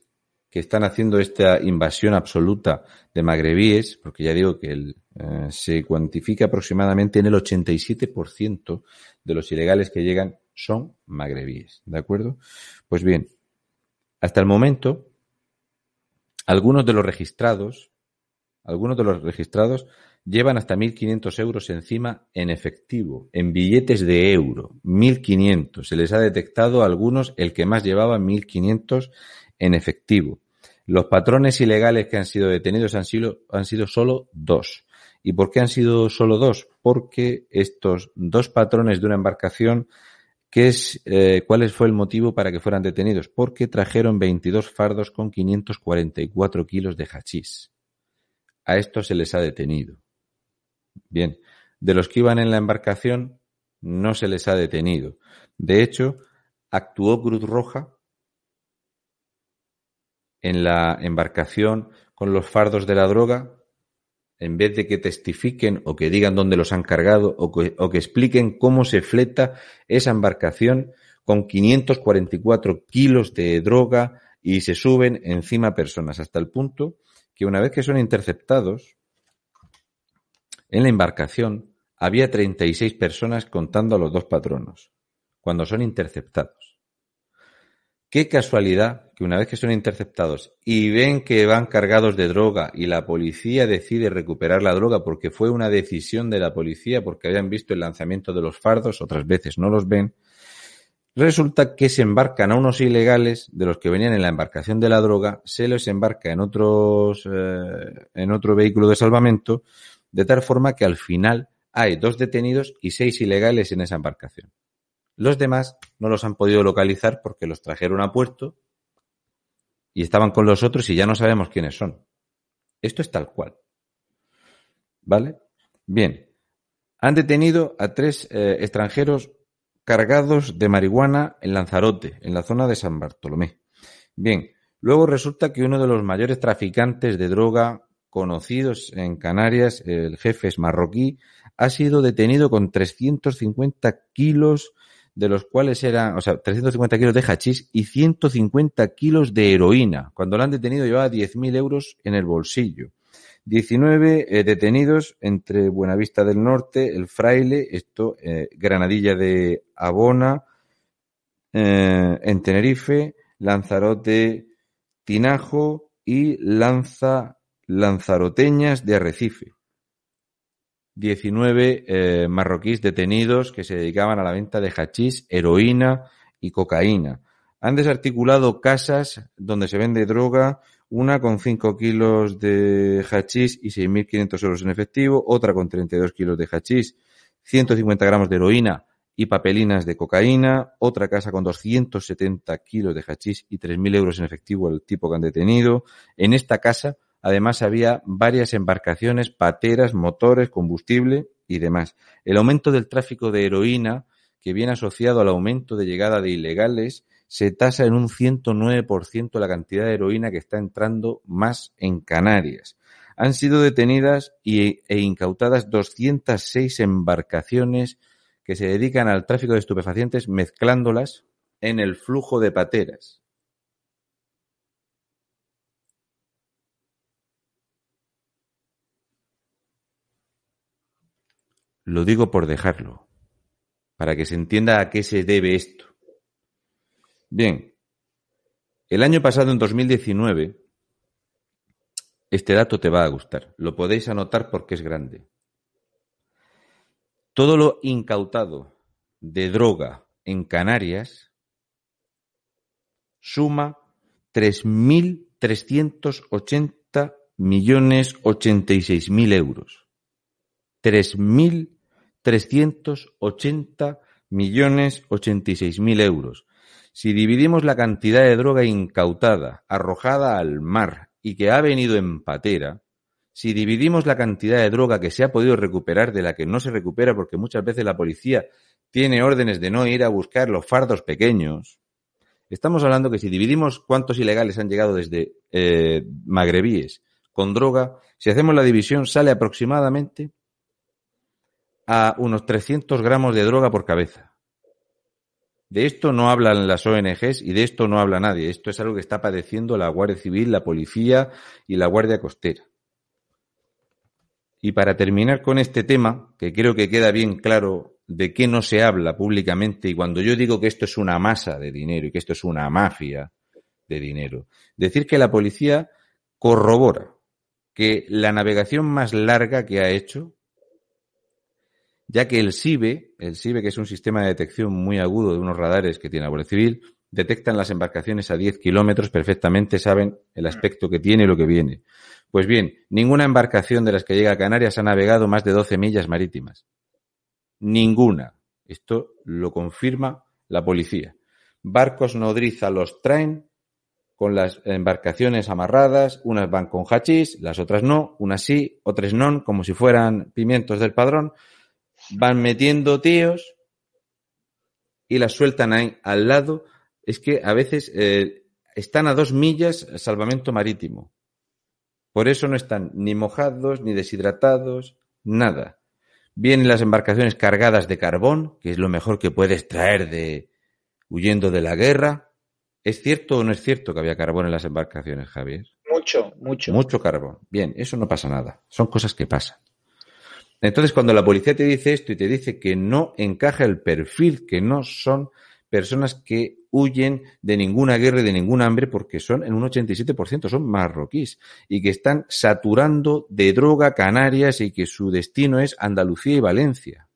que están haciendo esta invasión absoluta de magrebíes, porque ya digo que el, eh, se cuantifica aproximadamente en el 87% de los ilegales que llegan son magrebíes, ¿de acuerdo? Pues bien, Hasta el momento, algunos de los registrados, algunos de los registrados llevan hasta 1.500 euros encima en efectivo, en billetes de euro, 1.500. Se les ha detectado a algunos el que más llevaba 1.500 en efectivo. Los patrones ilegales que han sido detenidos han sido, han sido solo dos. ¿Y por qué han sido solo dos? Porque estos dos patrones de una embarcación, ¿qué es, eh, ¿cuál fue el motivo para que fueran detenidos? Porque trajeron 22 fardos con 544 kilos de hachís. A estos se les ha detenido. Bien, de los que iban en la embarcación no se les ha detenido. De hecho, actuó Cruz Roja en la embarcación con los fardos de la droga, en vez de que testifiquen o que digan dónde los han cargado o que, o que expliquen cómo se fleta esa embarcación con 544 kilos de droga y se suben encima personas, hasta el punto que una vez que son interceptados, en la embarcación había 36 personas contando a los dos patronos, cuando son interceptados. Qué casualidad que una vez que son interceptados y ven que van cargados de droga y la policía decide recuperar la droga porque fue una decisión de la policía porque habían visto el lanzamiento de los fardos, otras veces no los ven, resulta que se embarcan a unos ilegales de los que venían en la embarcación de la droga, se los embarca en otros, eh, en otro vehículo de salvamento de tal forma que al final hay dos detenidos y seis ilegales en esa embarcación. Los demás no los han podido localizar porque los trajeron a puerto y estaban con los otros y ya no sabemos quiénes son. Esto es tal cual. ¿Vale? Bien. Han detenido a tres eh, extranjeros cargados de marihuana en Lanzarote, en la zona de San Bartolomé. Bien. Luego resulta que uno de los mayores traficantes de droga conocidos en Canarias, el jefe es marroquí, ha sido detenido con 350 kilos, de los cuales eran, o sea, 350 kilos de hachís y 150 kilos de heroína. Cuando lo han detenido llevaba 10.000 euros en el bolsillo. 19 eh, detenidos entre Buenavista del Norte, El Fraile, esto, eh, Granadilla de Abona, eh, en Tenerife, Lanzarote, Tinajo y Lanza lanzaroteñas de Arrecife. 19 eh, marroquíes detenidos que se dedicaban a la venta de hachís, heroína y cocaína. Han desarticulado casas donde se vende droga, una con 5 kilos de hachís y 6.500 euros en efectivo, otra con 32 kilos de hachís, 150 gramos de heroína y papelinas de cocaína, otra casa con 270 kilos de hachís y 3.000 euros en efectivo el tipo que han detenido. En esta casa Además había varias embarcaciones, pateras, motores, combustible y demás. El aumento del tráfico de heroína, que viene asociado al aumento de llegada de ilegales, se tasa en un 109% la cantidad de heroína que está entrando más en Canarias. Han sido detenidas e incautadas 206 embarcaciones que se dedican al tráfico de estupefacientes mezclándolas en el flujo de pateras. Lo digo por dejarlo, para que se entienda a qué se debe esto. Bien, el año pasado, en 2019, este dato te va a gustar. Lo podéis anotar porque es grande. Todo lo incautado de droga en Canarias suma 3.380 millones 86 mil euros. 3.380 millones 86 mil euros. Si dividimos la cantidad de droga incautada, arrojada al mar y que ha venido en patera, si dividimos la cantidad de droga que se ha podido recuperar de la que no se recupera porque muchas veces la policía tiene órdenes de no ir a buscar los fardos pequeños, estamos hablando que si dividimos cuántos ilegales han llegado desde eh, magrebíes con droga, si hacemos la división sale aproximadamente a unos 300 gramos de droga por cabeza. De esto no hablan las ONGs y de esto no habla nadie. Esto es algo que está padeciendo la Guardia Civil, la Policía y la Guardia Costera. Y para terminar con este tema, que creo que queda bien claro de qué no se habla públicamente, y cuando yo digo que esto es una masa de dinero y que esto es una mafia de dinero. Decir que la policía corrobora que la navegación más larga que ha hecho, ya que el SIBE, el SIBE que es un sistema de detección muy agudo de unos radares que tiene la Guardia Civil, detectan las embarcaciones a 10 kilómetros perfectamente, saben el aspecto que tiene y lo que viene. Pues bien, ninguna embarcación de las que llega a Canarias ha navegado más de 12 millas marítimas. Ninguna. Esto lo confirma la policía. Barcos nodriza los traen con las embarcaciones amarradas, unas van con hachís, las otras no, unas sí, otras no, como si fueran pimientos del padrón, van metiendo tíos y las sueltan ahí al lado. Es que a veces eh, están a dos millas salvamento marítimo. Por eso no están ni mojados, ni deshidratados, nada. Vienen las embarcaciones cargadas de carbón, que es lo mejor que puedes traer de huyendo de la guerra. ¿Es cierto o no es cierto que había carbón en las embarcaciones, Javier? Mucho, mucho. Mucho carbón. Bien, eso no pasa nada. Son cosas que pasan. Entonces, cuando la policía te dice esto y te dice que no encaja el perfil, que no son personas que huyen de ninguna guerra y de ningún hambre porque son en un 87% son marroquíes y que están saturando de droga Canarias y que su destino es Andalucía y Valencia.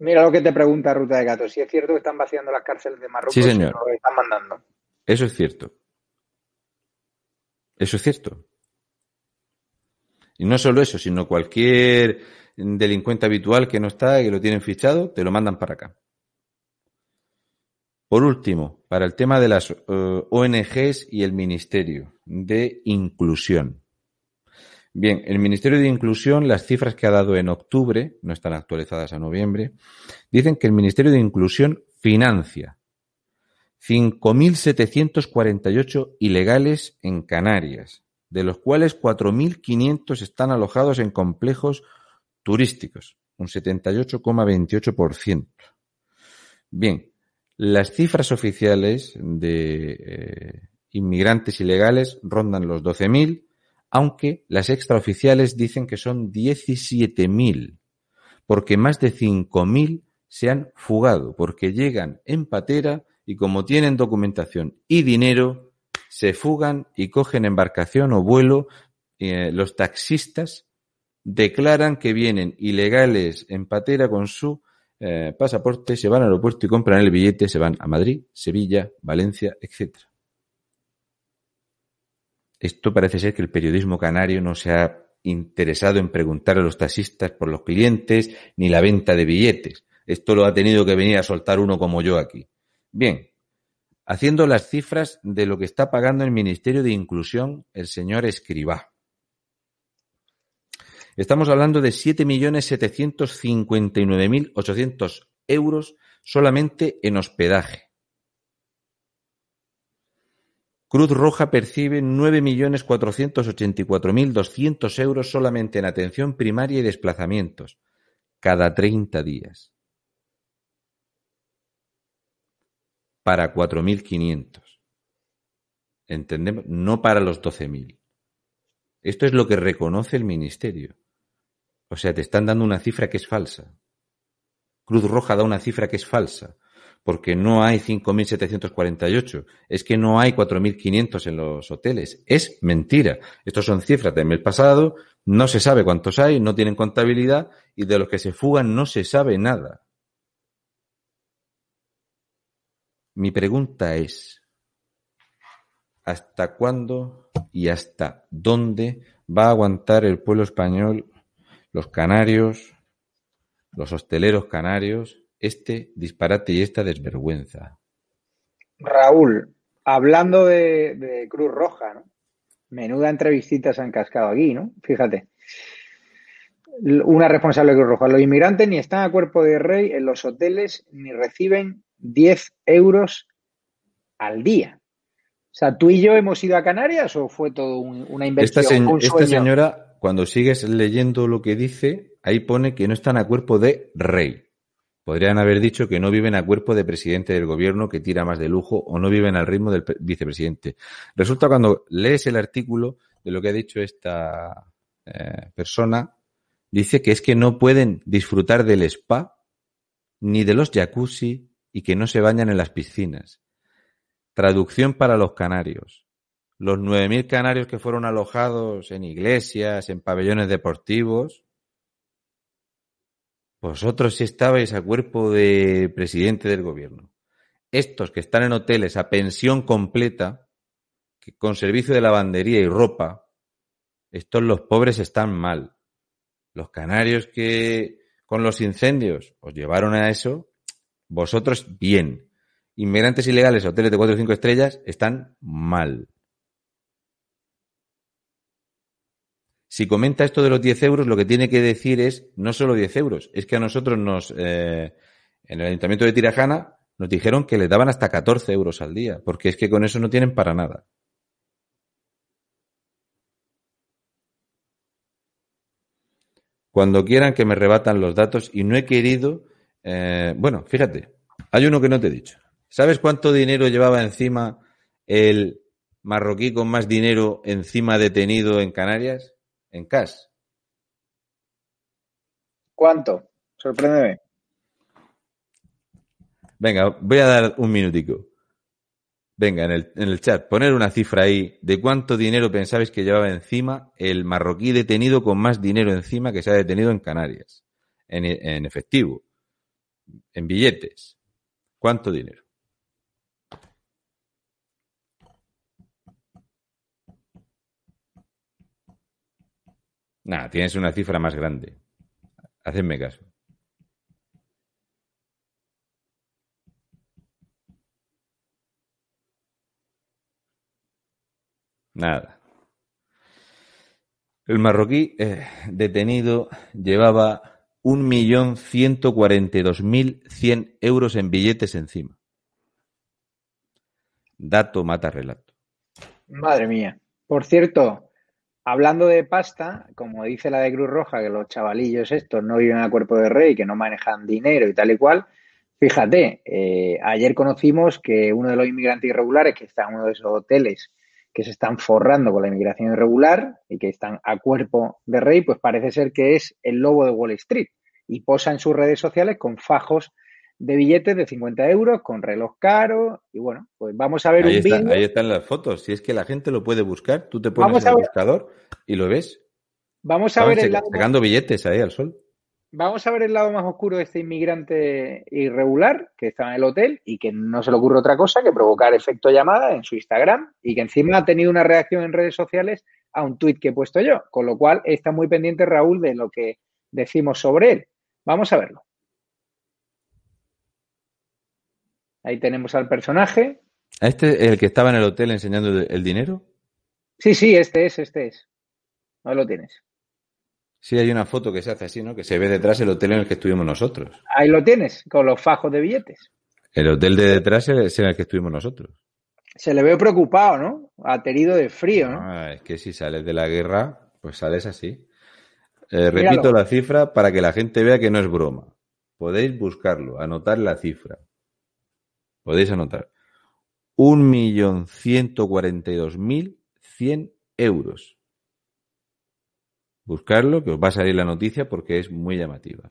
Mira lo que te pregunta Ruta de Gato. Si es cierto que están vaciando las cárceles de Marruecos sí, señor. y lo están mandando. Eso es cierto. Eso es cierto. Y no solo eso, sino cualquier delincuente habitual que no está y que lo tienen fichado, te lo mandan para acá. Por último, para el tema de las uh, ONGs y el Ministerio de Inclusión. Bien, el Ministerio de Inclusión, las cifras que ha dado en octubre, no están actualizadas a noviembre, dicen que el Ministerio de Inclusión financia 5.748 ilegales en Canarias, de los cuales 4.500 están alojados en complejos turísticos, un 78,28%. Bien, las cifras oficiales de eh, inmigrantes ilegales rondan los 12.000, aunque las extraoficiales dicen que son 17.000, porque más de 5.000 se han fugado, porque llegan en patera y como tienen documentación y dinero, se fugan y cogen embarcación o vuelo. Eh, los taxistas declaran que vienen ilegales en patera con su eh, pasaporte, se van al aeropuerto y compran el billete, se van a Madrid, Sevilla, Valencia, etc. Esto parece ser que el periodismo canario no se ha interesado en preguntar a los taxistas por los clientes ni la venta de billetes. Esto lo ha tenido que venir a soltar uno como yo aquí. Bien, haciendo las cifras de lo que está pagando el Ministerio de Inclusión el señor Escribá. Estamos hablando de 7.759.800 euros solamente en hospedaje. Cruz Roja percibe 9.484.200 euros solamente en atención primaria y desplazamientos, cada 30 días. Para 4.500. ¿Entendemos? No para los 12.000. Esto es lo que reconoce el Ministerio. O sea, te están dando una cifra que es falsa. Cruz Roja da una cifra que es falsa, porque no hay 5.748, es que no hay 4.500 en los hoteles. Es mentira. Estos son cifras del mes pasado, no se sabe cuántos hay, no tienen contabilidad y de los que se fugan no se sabe nada. Mi pregunta es, ¿hasta cuándo y hasta dónde va a aguantar el pueblo español los canarios, los hosteleros canarios, este disparate y esta desvergüenza. Raúl, hablando de, Cruz Roja, ¿no? Menuda entrevistita se han cascado aquí, ¿no? Fíjate. Una responsable de Cruz Roja. Los inmigrantes ni están a cuerpo de rey en los hoteles ni reciben 10 euros al día. O sea, ¿tú y yo hemos ido a Canarias o fue todo una inversión? esta señora cuando sigues leyendo lo que dice, ahí pone que no están a cuerpo de rey. Podrían haber dicho que no viven a cuerpo de presidente del gobierno que tira más de lujo o no viven al ritmo del vicepresidente. Resulta cuando lees el artículo de lo que ha dicho esta eh, persona, dice que es que no pueden disfrutar del spa ni de los jacuzzi y que no se bañan en las piscinas. Traducción para los canarios. Los 9.000 canarios que fueron alojados en iglesias, en pabellones deportivos, vosotros sí estabais a cuerpo de presidente del gobierno. Estos que están en hoteles a pensión completa, que con servicio de lavandería y ropa, estos los pobres están mal. Los canarios que con los incendios os llevaron a eso, vosotros bien. Inmigrantes ilegales, hoteles de 4 o 5 estrellas, están mal. Si comenta esto de los 10 euros, lo que tiene que decir es no solo 10 euros, es que a nosotros nos, eh, en el Ayuntamiento de Tirajana, nos dijeron que le daban hasta 14 euros al día, porque es que con eso no tienen para nada. Cuando quieran que me rebatan los datos y no he querido, eh, bueno, fíjate, hay uno que no te he dicho. ¿Sabes cuánto dinero llevaba encima el marroquí con más dinero encima detenido en Canarias? En cash. ¿Cuánto? Sorpréndeme. Venga, voy a dar un minutico. Venga, en el, en el chat, poner una cifra ahí de cuánto dinero pensabais que llevaba encima el marroquí detenido con más dinero encima que se ha detenido en Canarias. En, en efectivo. En billetes. ¿Cuánto dinero? Nada, tienes una cifra más grande. Hacedme caso. Nada. El marroquí eh, detenido llevaba 1.142.100 euros en billetes encima. Dato mata relato. Madre mía. Por cierto, Hablando de pasta, como dice la de Cruz Roja, que los chavalillos estos no viven a cuerpo de rey, que no manejan dinero y tal y cual, fíjate, eh, ayer conocimos que uno de los inmigrantes irregulares que está en uno de esos hoteles que se están forrando con la inmigración irregular y que están a cuerpo de rey, pues parece ser que es el lobo de Wall Street y posa en sus redes sociales con fajos de billetes de 50 euros con reloj caro y bueno, pues vamos a ver ahí un está, Ahí están las fotos. Si es que la gente lo puede buscar, tú te pones en el buscador y lo ves. Vamos a ver el lado sacando billetes ahí al sol. Vamos a ver el lado más oscuro de este inmigrante irregular que está en el hotel y que no se le ocurre otra cosa que provocar efecto llamada en su Instagram y que encima ha tenido una reacción en redes sociales a un tuit que he puesto yo, con lo cual está muy pendiente Raúl de lo que decimos sobre él. Vamos a verlo. Ahí tenemos al personaje. ¿Este es el que estaba en el hotel enseñando el dinero? Sí, sí, este es, este es. Ahí lo tienes. Sí, hay una foto que se hace así, ¿no? Que se ve detrás el hotel en el que estuvimos nosotros. Ahí lo tienes, con los fajos de billetes. El hotel de detrás es en el que estuvimos nosotros. Se le ve preocupado, ¿no? Aterido de frío, ¿no? Ah, es que si sales de la guerra, pues sales así. Eh, repito la cifra para que la gente vea que no es broma. Podéis buscarlo, anotar la cifra podéis anotar, 1.142.100 euros. Buscarlo, que os va a salir la noticia porque es muy llamativa.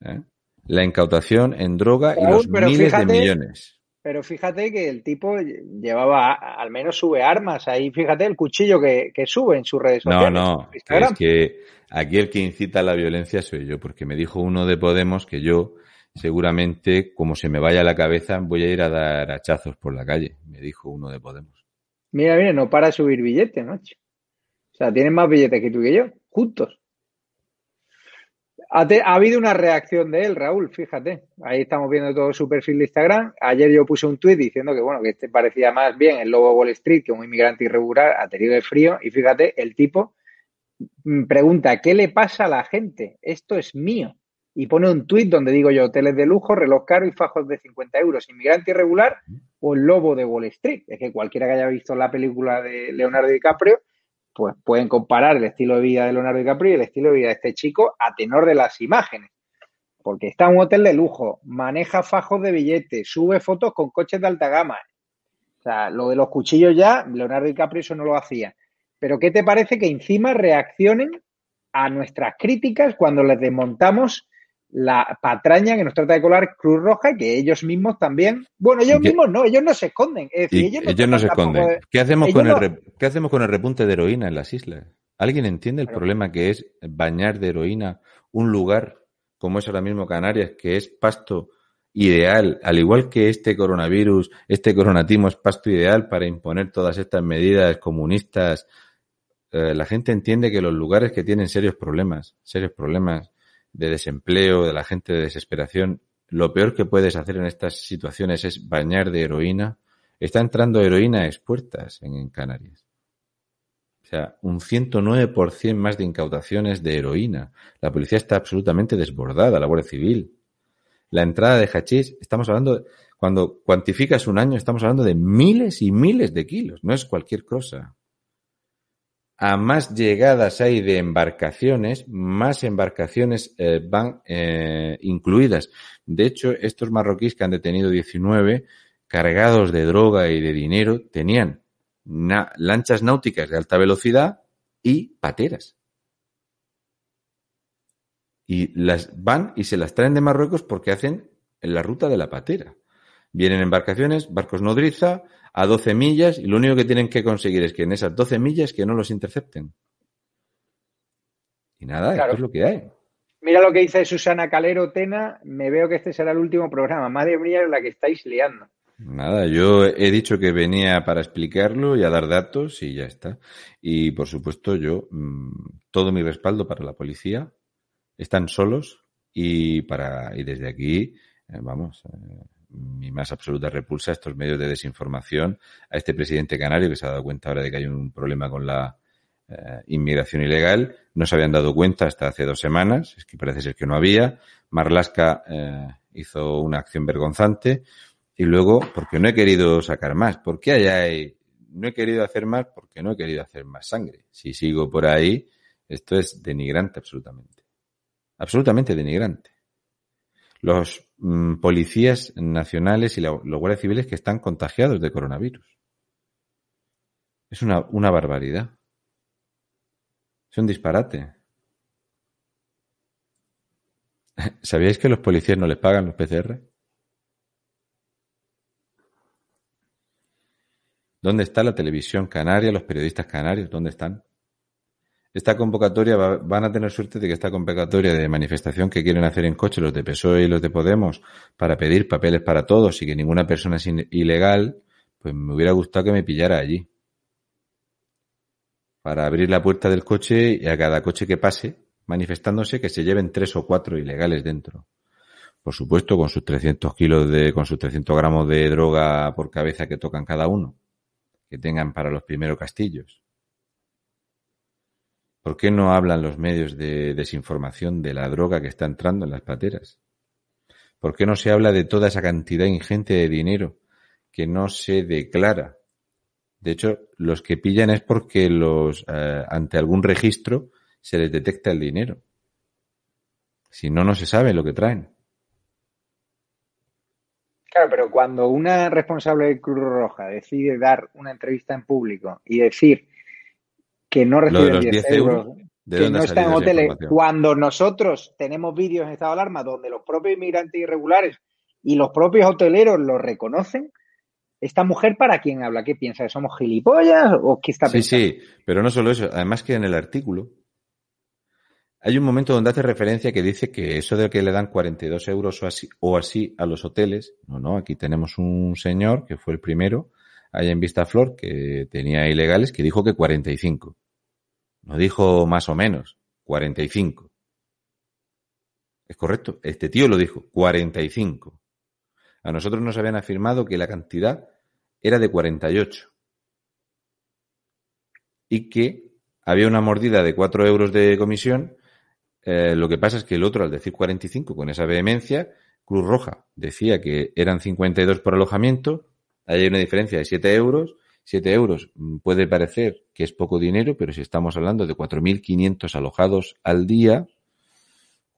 ¿eh? La incautación en droga y los miles de millones. Pero fíjate que el tipo llevaba, al menos sube armas. Ahí fíjate el cuchillo que, sube en sus redes sociales. No, no, es que aquí el que incita a la violencia soy yo, porque me dijo uno de Podemos que yo seguramente, como se me vaya la cabeza, voy a ir a dar hachazos por la calle, me dijo uno de Podemos. Mira, mira, no para subir billetes, macho. O sea, tienen más billetes que tú que yo, juntos. Ha, habido una reacción de él, Raúl, fíjate. Ahí estamos viendo todo su perfil de Instagram. Ayer yo puse un tuit diciendo que, bueno, que este parecía más bien el lobo Wall Street que un inmigrante irregular aterido de frío. Y fíjate, el tipo mm, pregunta, ¿qué le pasa a la gente? Esto es mío y pone un tuit donde digo yo, hoteles de lujo, reloj caro y fajos de 50 euros, inmigrante irregular o el lobo de Wall Street. Es que cualquiera que haya visto la película de Leonardo DiCaprio, pues pueden comparar el estilo de vida de Leonardo DiCaprio y el estilo de vida de este chico a tenor de las imágenes. Porque está en un hotel de lujo, maneja fajos de billetes, sube fotos con coches de alta gama. O sea, lo de los cuchillos ya, Leonardo DiCaprio eso no lo hacía. Pero ¿qué te parece que encima reaccionen a nuestras críticas cuando les desmontamos la patraña que nos trata de colar Cruz Roja, que ellos mismos también, bueno, ellos mismos no, ellos no se esconden. Es decir, ellos no, ellos no se esconden. ¿Qué hacemos, con el re- ¿Qué hacemos con el repunte de heroína en las islas? ¿Alguien entiende el problema que es bañar de heroína un lugar como es ahora mismo Canarias, que es pasto ideal, al igual que este coronavirus, este coronatimo es pasto ideal para imponer todas estas medidas comunistas? Eh, la gente entiende que los lugares que tienen serios problemas, serios problemas de desempleo, de la gente de desesperación, lo peor que puedes hacer en estas situaciones es bañar de heroína. Está entrando heroína a expuertas en, en Canarias. O sea, un 109% más de incautaciones de heroína. La policía está absolutamente desbordada, la Guardia Civil. La entrada de hachís, estamos hablando, cuando cuantificas un año, estamos hablando de miles y miles de kilos, no es cualquier cosa. A más llegadas hay de embarcaciones, más embarcaciones eh, van eh, incluidas. De hecho, estos marroquíes que han detenido 19, cargados de droga y de dinero, tenían lanchas náuticas de alta velocidad y pateras. Y las van y se las traen de Marruecos porque hacen la ruta de la patera. Vienen embarcaciones, barcos nodriza, a 12 millas, y lo único que tienen que conseguir es que en esas 12 millas que no los intercepten. Y nada, Claro. esto es lo que hay. Mira lo que dice Susana Calero Tena, me veo que este será el último programa. Madre mía, la que estáis liando. Nada, yo he dicho que venía para explicarlo y a dar datos y ya está. Y por supuesto yo, mm, todo mi respaldo para la policía. Están solos y para y desde aquí, eh, vamos, eh, mi más absoluta repulsa a estos medios de desinformación, a este presidente canario que se ha dado cuenta ahora de que hay un problema con la eh, inmigración ilegal. No se habían dado cuenta hasta hace dos semanas, es que parece ser que no había. Marlasca eh, hizo una acción vergonzante. Y luego, porque no he querido sacar más. ¿Por qué allá hay? No he querido hacer más porque no he querido hacer más sangre. Si sigo por ahí, esto es denigrante absolutamente. Absolutamente denigrante. Los mm, policías nacionales y la- los guardias civiles que están contagiados de coronavirus. Es una, una barbaridad. Es un disparate. ¿Sabíais que los policías no les pagan los PCR? ¿Dónde está la televisión canaria, los periodistas canarios? ¿Dónde están? Esta convocatoria, va- van a tener suerte de que esta convocatoria de manifestación que quieren hacer en coche los de PSOE y los de Podemos para pedir papeles para todos y que ninguna persona es ilegal, pues me hubiera gustado que me pillara allí. Para abrir la puerta del coche y a cada coche que pase manifestándose que se lleven tres o cuatro ilegales dentro. Por supuesto, con sus 300 kilos de, con sus 300 gramos de droga por cabeza que tocan cada uno que tengan para los primeros castillos. ¿Por qué no hablan los medios de desinformación de la droga que está entrando en las pateras? ¿Por qué no se habla de toda esa cantidad ingente de dinero que no se declara? De hecho, los que pillan es porque los eh, ante algún registro se les detecta el dinero. Si no, no se sabe lo que traen. Claro, pero cuando una responsable de Cruz Roja decide dar una entrevista en público y decir que no reciben los 10 10 euros, euros, ¿de que no ha está en hoteles, cuando nosotros tenemos vídeos en estado de alarma donde los propios inmigrantes irregulares y los propios hoteleros lo reconocen, esta mujer para quién habla, ¿qué piensa? ¿Que somos gilipollas o qué está Sí, pensando? sí, pero no solo eso. Además que en el artículo hay un momento donde hace referencia que dice que eso de que le dan 42 euros o así, o así a los hoteles, no, no, aquí tenemos un señor que fue el primero allá en Vistaflor que tenía ilegales que dijo que 45. No dijo más o menos, 45. Es correcto, este tío lo dijo, 45. A nosotros nos habían afirmado que la cantidad era de 48 y que había una mordida de 4 euros de comisión. Eh, lo que pasa es que el otro, al decir 45 con esa vehemencia, Cruz Roja decía que eran 52 por alojamiento. Ahí hay una diferencia de 7 euros. 7 euros mm, puede parecer que es poco dinero, pero si estamos hablando de 4.500 alojados al día,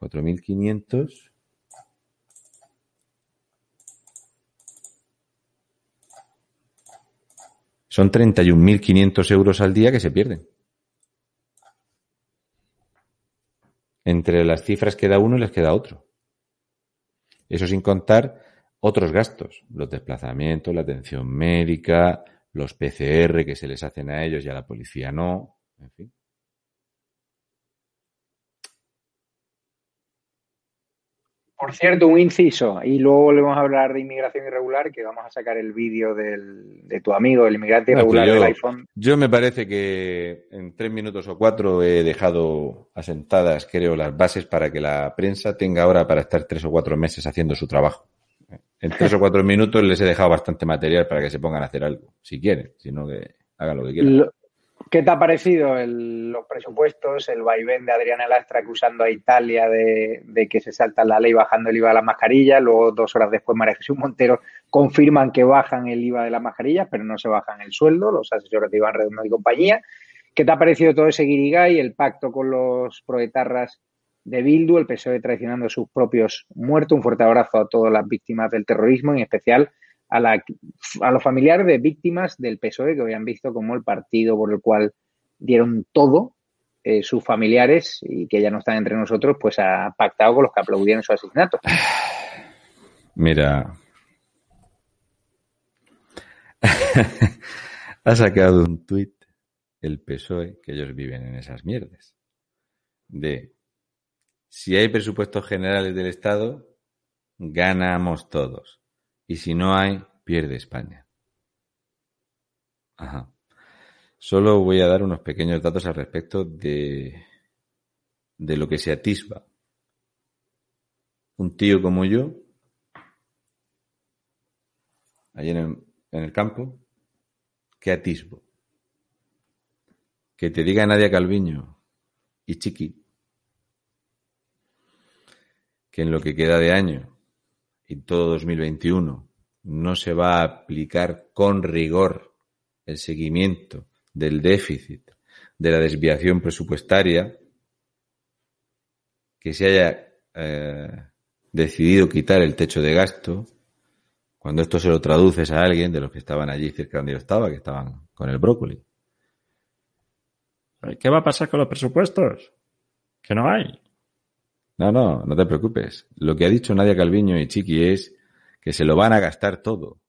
4.500 son 31.500 euros al día que se pierden. Entre las cifras que da uno y les queda otro. Eso sin contar otros gastos, los desplazamientos, la atención médica, los PCR que se les hacen a ellos y a la policía no, en fin. Por cierto, un inciso, y luego volvemos a hablar de inmigración irregular, que vamos a sacar el vídeo del, de tu amigo, el inmigrante irregular yo, del iPhone. Yo me parece que en tres minutos o cuatro he dejado asentadas, creo, las bases para que la prensa tenga ahora para estar tres o cuatro meses haciendo su trabajo. En tres o cuatro minutos les he dejado bastante material para que se pongan a hacer algo, si quieren, sino que hagan lo que quieran. ¿Qué te ha parecido el, los presupuestos, el vaivén de Adriana Lastra acusando a Italia de, que se salta la ley bajando el IVA de las mascarillas? Luego, dos horas después, María Jesús Montero confirman que bajan el IVA de las mascarillas, pero no se bajan el sueldo, los asesores de Iván Redondo y compañía. ¿Qué te ha parecido todo ese guirigay, el pacto con los proetarras de Bildu, el PSOE traicionando a sus propios muertos? Un fuerte abrazo a todas las víctimas del terrorismo, en especial a, los familiares de víctimas del PSOE que habían visto como el partido por el cual dieron todo eh, sus familiares y que ya no están entre nosotros, pues ha pactado con los que aplaudieron su asesinato. Mira. ha sacado un tuit el PSOE que ellos viven en esas mierdas. De si hay presupuestos generales del Estado, ganamos todos. Y si no hay, pierde España. Ajá. Solo voy a dar unos pequeños datos al respecto de, de lo que se atisba. Un tío como yo, allí en el, en el campo, ¿qué atisbo? Que te diga Nadia Calviño y Chiqui que en lo que queda de año y todo 2021 no se va a aplicar con rigor el seguimiento del déficit, de la desviación presupuestaria, que se haya eh, decidido quitar el techo de gasto, cuando esto se lo traduces a alguien de los que estaban allí cerca donde yo estaba, que estaban con el brócoli. ¿Qué va a pasar con los presupuestos? Que no hay. No, no, no te preocupes. Lo que ha dicho Nadia Calviño y Chiqui es que se lo van a gastar todo,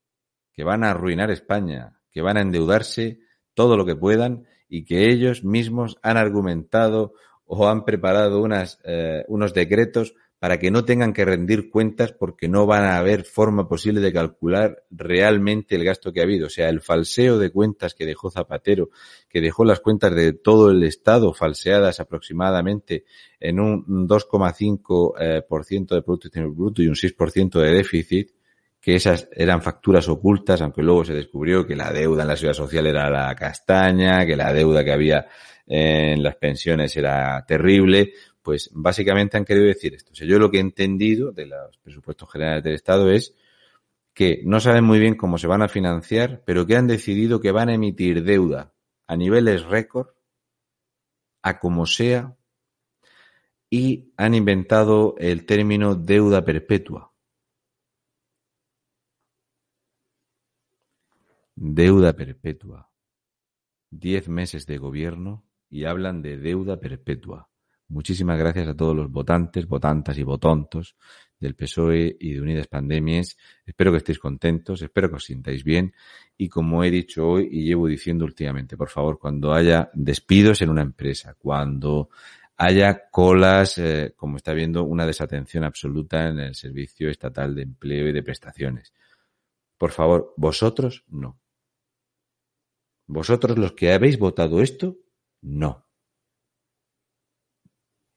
que van a arruinar España, que van a endeudarse todo lo que puedan y que ellos mismos han argumentado o han preparado unas, eh, unos decretos para que no tengan que rendir cuentas porque no van a haber forma posible de calcular realmente el gasto que ha habido. O sea, el falseo de cuentas que dejó Zapatero, que dejó las cuentas de todo el Estado falseadas aproximadamente en un 2,5% eh, por ciento de Producto Interior Bruto y un 6% de déficit, que esas eran facturas ocultas, aunque luego se descubrió que la deuda en la ciudad social era la castaña, que la deuda que había en las pensiones era terrible, pues básicamente han querido decir esto. O sea, yo lo que he entendido de los presupuestos generales del Estado es que no saben muy bien cómo se van a financiar, pero que han decidido que van a emitir deuda a niveles récord, a como sea, y han inventado el término deuda perpetua. Deuda perpetua. Diez meses de gobierno y hablan de deuda perpetua. Muchísimas gracias a todos los votantes, votantas y votontos del PSOE y de Unidas Pandemias. Espero que estéis contentos, espero que os sintáis bien y como he dicho hoy y llevo diciendo últimamente, por favor, cuando haya despidos en una empresa, cuando haya colas, eh, como está viendo, una desatención absoluta en el Servicio Estatal de Empleo y de Prestaciones. Por favor, vosotros no. Vosotros los que habéis votado esto, no.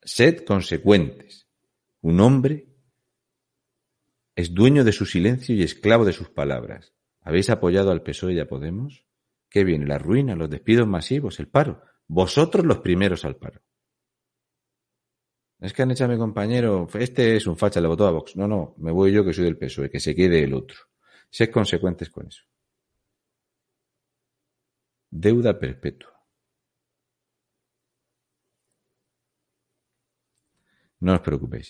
Sed consecuentes. Un hombre es dueño de su silencio y esclavo de sus palabras. ¿Habéis apoyado al PSOE y Podemos? ¿Qué viene? La ruina, los despidos masivos, el paro. Vosotros los primeros al paro. Es que han hecho a mi compañero, este es un facha, le votó a Vox. No, no, me voy yo que soy del PSOE, que se quede el otro. Sed consecuentes con eso. Deuda perpetua. No os preocupéis.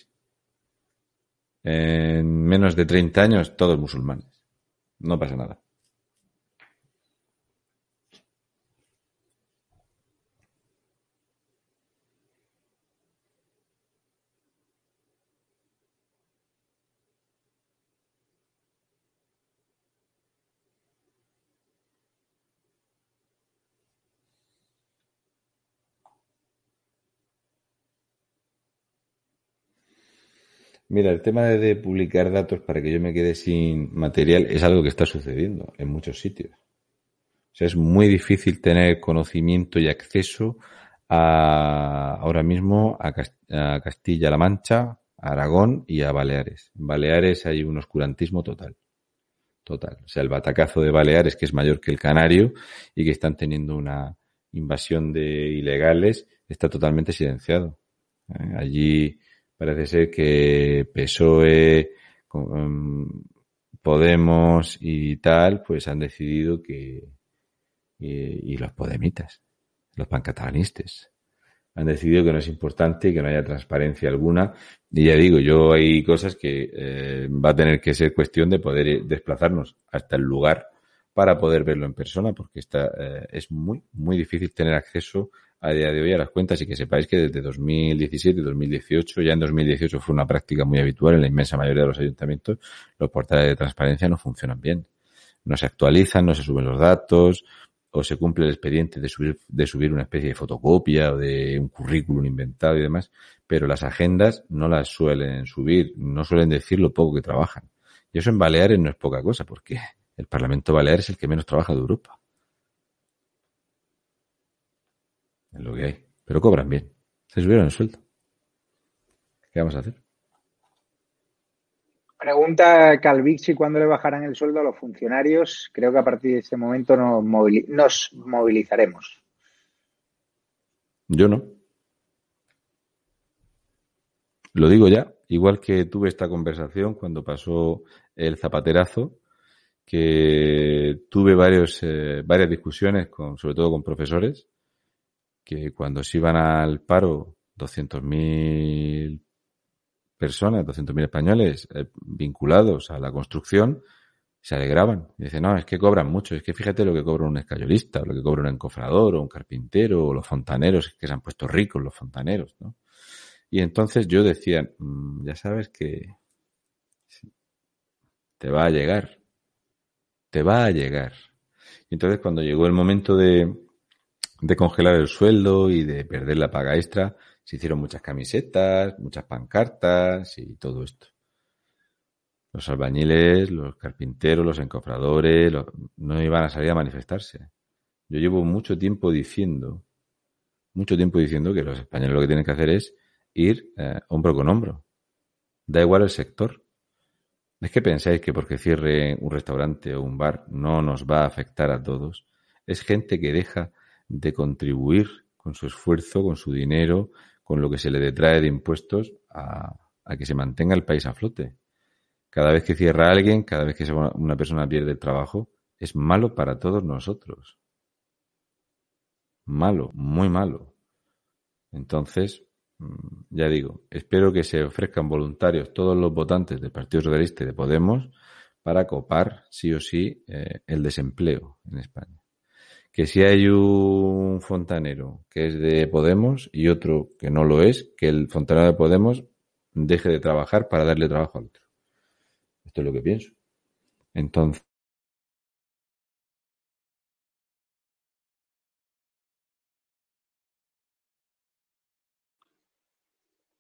En menos de 30 años, todos musulmanes. No pasa nada. Mira, el tema de publicar datos para que yo me quede sin material es algo que está sucediendo en muchos sitios. O sea, es muy difícil tener conocimiento y acceso a, ahora mismo a, Castilla-La Mancha, a Aragón y a Baleares. En Baleares hay un oscurantismo total. Total. O sea, el batacazo de Baleares, que es mayor que el Canario y que están teniendo una invasión de ilegales, está totalmente silenciado. ¿eh? Allí parece ser que PSOE, um, Podemos y tal, pues han decidido que, y, los podemitas, los pancatalanistas, han decidido que no es importante, que no haya transparencia alguna. Y ya digo, yo hay cosas que eh, va a tener que ser cuestión de poder desplazarnos hasta el lugar para poder verlo en persona, porque está, eh, es muy, muy difícil tener acceso a día de hoy a las cuentas y que sepáis que desde 2017 y 2018, ya en 2018 fue una práctica muy habitual en la inmensa mayoría de los ayuntamientos, los portales de transparencia no funcionan bien. No se actualizan, no se suben los datos, o se cumple el expediente de subir, de subir una especie de fotocopia o de un currículum inventado y demás, pero las agendas no las suelen subir, no suelen decir lo poco que trabajan. Y eso en Baleares no es poca cosa, porque el Parlamento Balear es el que menos trabaja de Europa. Es lo que hay. Pero cobran bien. Se subieron el sueldo. ¿Qué vamos a hacer? Pregunta Calvixi cuándo le bajarán el sueldo a los funcionarios. Creo que a partir de ese momento nos, nos movilizaremos. Yo no. Lo digo ya, igual que tuve esta conversación cuando pasó el zapaterazo, que tuve varios, eh, varias discusiones, con, sobre todo con profesores, que cuando se iban al paro 200.000 personas, 200.000 españoles eh, vinculados a la construcción, se alegraban. Y dicen, no, es que cobran mucho, es que fíjate lo que cobra un escayolista, lo que cobra un encofrador, o un carpintero, o los fontaneros, es que se han puesto ricos los fontaneros, ¿no? Y entonces yo decía, mm, ya sabes que te va a llegar, te va a llegar. Y entonces cuando llegó el momento de, de congelar el sueldo y de perder la paga extra, se hicieron muchas camisetas, muchas pancartas y todo esto. Los albañiles, los carpinteros, los encofradores, no iban a salir a manifestarse. Yo llevo mucho tiempo diciendo, mucho tiempo diciendo que los españoles lo que tienen que hacer es ir eh, hombro con hombro. Da igual el sector. Es que pensáis que porque cierre un restaurante o un bar no nos va a afectar a todos. Es gente que deja de contribuir con su esfuerzo, con su dinero, con lo que se le detrae de impuestos a, que se mantenga el país a flote. Cada vez que cierra alguien, cada vez que una persona pierde el trabajo, es malo para todos nosotros. Malo, muy malo. Entonces, mm, ya digo, espero que se ofrezcan voluntarios todos los votantes del Partido Socialista y de Podemos para copar sí o sí eh, el desempleo en España que si hay un fontanero que es de Podemos y otro que no lo es, que el fontanero de Podemos deje de trabajar para darle trabajo al otro. Esto es lo que pienso. Entonces,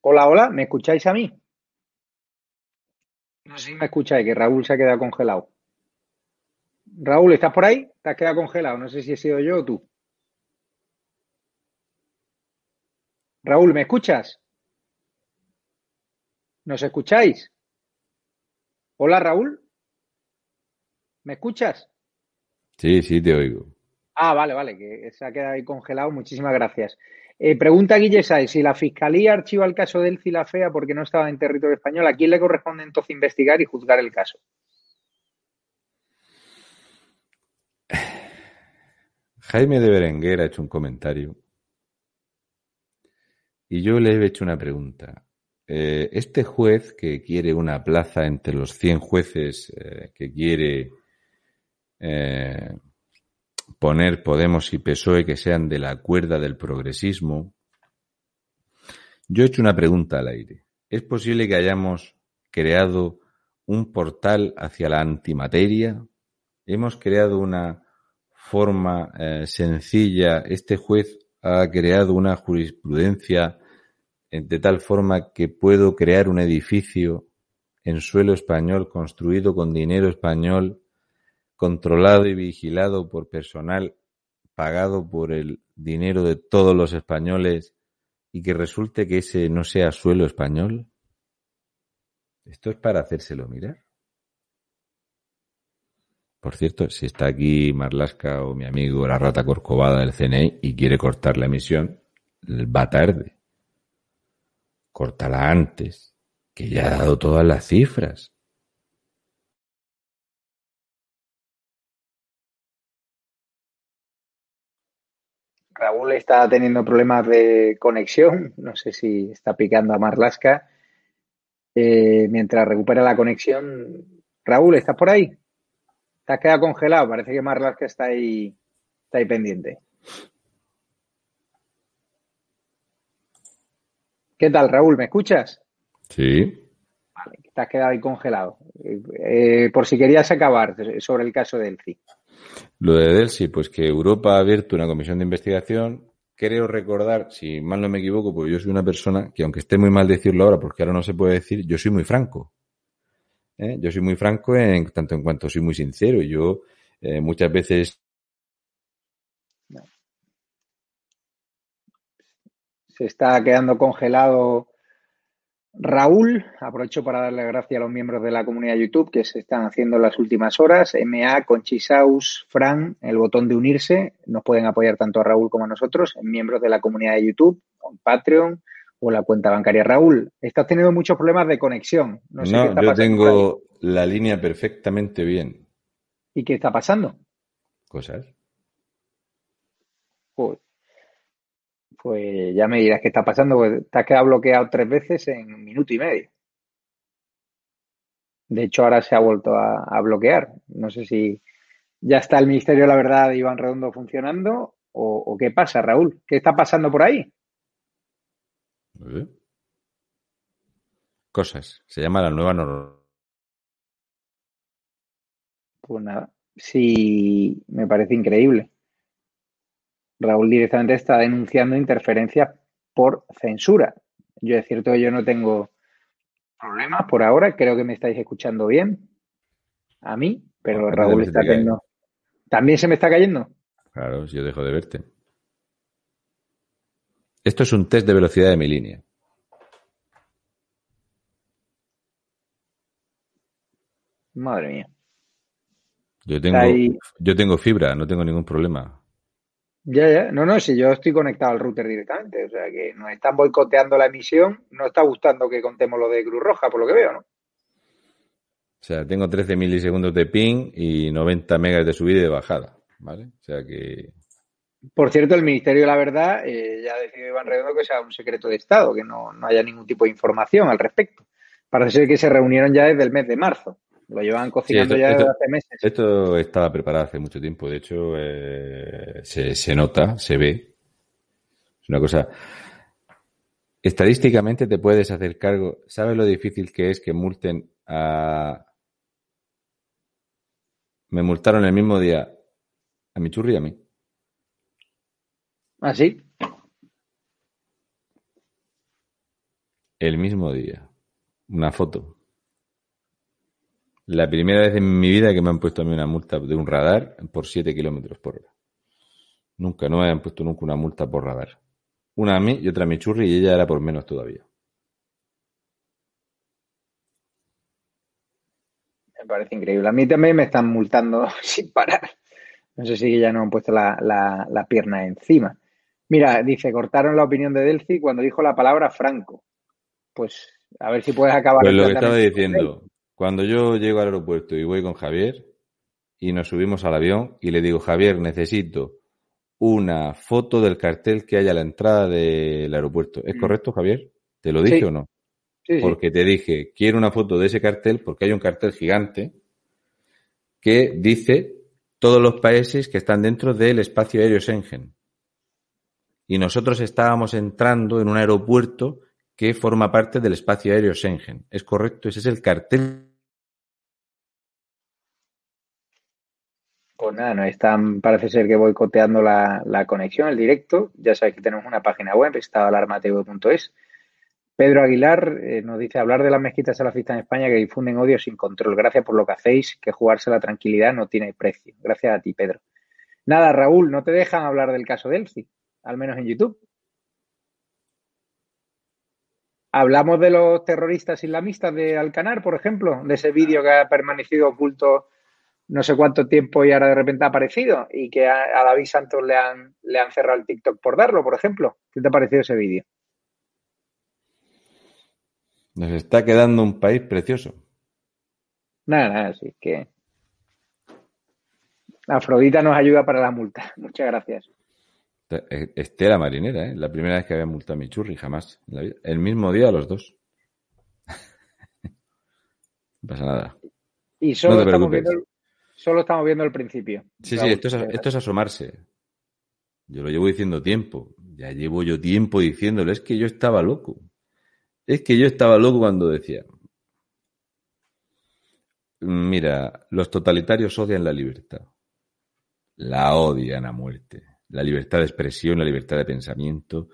Hola, hola, ¿me escucháis a mí? No sé si me escucháis, que Raúl se ha quedado congelado. Raúl, ¿estás por ahí? Te has quedado congelado. No sé si he sido yo o tú. Raúl, ¿me escuchas? ¿Nos escucháis? Hola, Raúl. ¿Me escuchas? Sí, sí, te oigo. Ah, vale, vale, que se ha quedado ahí congelado. Muchísimas gracias. Eh, pregunta Guille Sáez, si la Fiscalía archiva el caso del Filafea porque no estaba en territorio español, ¿a quién le corresponde entonces investigar y juzgar el caso? Jaime de Berenguer ha hecho un comentario y yo le he hecho una pregunta. Eh, este juez que quiere una plaza entre los 100 jueces eh, que quiere eh, poner Podemos y PSOE que sean de la cuerda del progresismo, yo he hecho una pregunta al aire. ¿Es posible que hayamos creado un portal hacia la antimateria? ¿Hemos creado una forma eh, sencilla, este juez ha creado una jurisprudencia de tal forma que puedo crear un edificio en suelo español construido con dinero español, controlado y vigilado por personal pagado por el dinero de todos los españoles y que resulte que ese no sea suelo español? Esto es para hacérselo mirar. Por cierto, si está aquí Marlasca o mi amigo la rata corcovada del CNI y quiere cortar la emisión, va tarde. Córtala antes, que ya ha dado todas las cifras. Raúl está teniendo problemas de conexión. No sé si está picando a Marlasca. Eh, mientras recupera la conexión. Raúl, ¿estás por ahí? Te has quedado congelado. Parece que Marlasca está ahí, está ahí pendiente. ¿Qué tal, Raúl? ¿Me escuchas? Sí. Vale, te has quedado ahí congelado. Eh, por si querías acabar sobre el caso del CI. Lo de Delsi, pues que Europa ha abierto una comisión de investigación. Creo recordar, si mal no me equivoco, porque yo soy una persona que, aunque esté muy mal decirlo ahora, porque ahora no se puede decir, yo soy muy franco. ¿Eh? Yo soy muy franco en tanto en cuanto soy muy sincero. Yo eh, muchas veces. Se está quedando congelado Raúl, aprovecho para darle gracias a los miembros de la comunidad de YouTube que se están haciendo en las últimas horas. MA, Conchisaus, Fran, el botón de unirse. Nos pueden apoyar tanto a Raúl como a nosotros, en miembros de la comunidad de YouTube, con Patreon o la cuenta bancaria. Raúl, estás teniendo muchos problemas de conexión. No, sé qué está yo tengo la línea perfectamente bien. ¿Y qué está pasando? Cosas. Pues pues ya me dirás qué está pasando, porque te has quedado bloqueado tres veces en un minuto y medio. De hecho, ahora se ha vuelto a, bloquear. No sé si ya está el Ministerio de la Verdad de Iván Redondo funcionando o, qué pasa, Raúl. ¿Qué está pasando por ahí? Cosas. Se llama la nueva norma. Pues nada, sí, me parece increíble. Raúl directamente está denunciando interferencias por censura. Yo es cierto que yo no tengo problemas por ahora, creo que me estáis escuchando bien a mí, pero Raúl está cayendo. ¿También se me está cayendo? Claro, yo dejo de verte. Esto es un test de velocidad de mi línea. Madre mía. Yo tengo, yo tengo fibra, no tengo ningún problema. Ya, ya. No, no, si yo estoy conectado al router directamente. O sea que nos están boicoteando la emisión. No está gustando que contemos lo de Cruz Roja, por lo que veo, ¿no? O sea, tengo 13 milisegundos de ping y 90 megas de subida y de bajada. ¿Vale? O sea que. Por cierto, el Ministerio de la Verdad eh, ya ha decidido Iván Redondo que sea un secreto de Estado, que no, no haya ningún tipo de información al respecto. Parece ser que se reunieron ya desde el mes de marzo. Lo llevan cocinando ya desde hace meses. Esto estaba preparado hace mucho tiempo. De hecho, eh, se, se nota, se ve. Es una cosa. Estadísticamente te puedes hacer cargo. ¿Sabes lo difícil que es que multen a. Me multaron el mismo día a mi churri y a mí. ¿Ah, sí? El mismo día. Una foto. La primera vez en mi vida que me han puesto a mí una multa de un radar por 7 kilómetros por hora. Nunca, no me habían puesto nunca una multa por radar. Una a mí y otra a mi churri y ella era por menos todavía. Me parece increíble. A mí también me están multando sin parar. No sé si ya no han puesto la, la pierna encima. Mira, dice, cortaron la opinión de Delphi cuando dijo la palabra Franco. Pues a ver si puedes acabar. Pues lo que estaba diciendo, cuando yo llego al aeropuerto y voy con Javier y nos subimos al avión y le digo, Javier, necesito una foto del cartel que hay a la entrada del aeropuerto. ¿Es mm. correcto, Javier? ¿Te lo dije o no? Sí, porque te dije, quiero una foto de ese cartel porque hay un cartel gigante que dice todos los países que están dentro del espacio aéreo Schengen. Y nosotros estábamos entrando en un aeropuerto que forma parte del espacio aéreo Schengen. ¿Es correcto? Ese es el cartel Pues nada, nos están, parece ser que boicoteando la, la conexión, el directo. Ya sabéis que tenemos una página web, estadalarmateo.es. Pedro Aguilar eh, nos dice hablar de las mezquitas salafistas en España que difunden odio sin control. Gracias por lo que hacéis, que jugarse la tranquilidad no tiene precio. Gracias a ti, Pedro. Nada, Raúl, no te dejan hablar del caso de al menos en YouTube. Hablamos de los terroristas islamistas de Alcanar, por ejemplo, de ese vídeo que ha permanecido oculto no sé cuánto tiempo y ahora de repente ha aparecido y que a, David Santos le han, le han cerrado el TikTok por darlo, por ejemplo. ¿Qué te ha parecido ese vídeo? Nos está quedando un país precioso. Nada, nada, sí, que Afrodita nos ayuda para la multa. Muchas gracias. Eh, Estela marinera, ¿eh? La primera vez que había multado a mi churri, jamás. El mismo día los dos. no pasa nada. Y solo, estamos viendo el, solo estamos viendo el principio. Sí, sí, esto es, esto es asomarse. Yo lo llevo diciendo tiempo. Ya llevo yo tiempo diciéndolo. Es que yo estaba loco. Es que yo estaba loco cuando decía. Mira, los totalitarios odian la libertad. La odian a muerte la libertad de expresión, la libertad de pensamiento.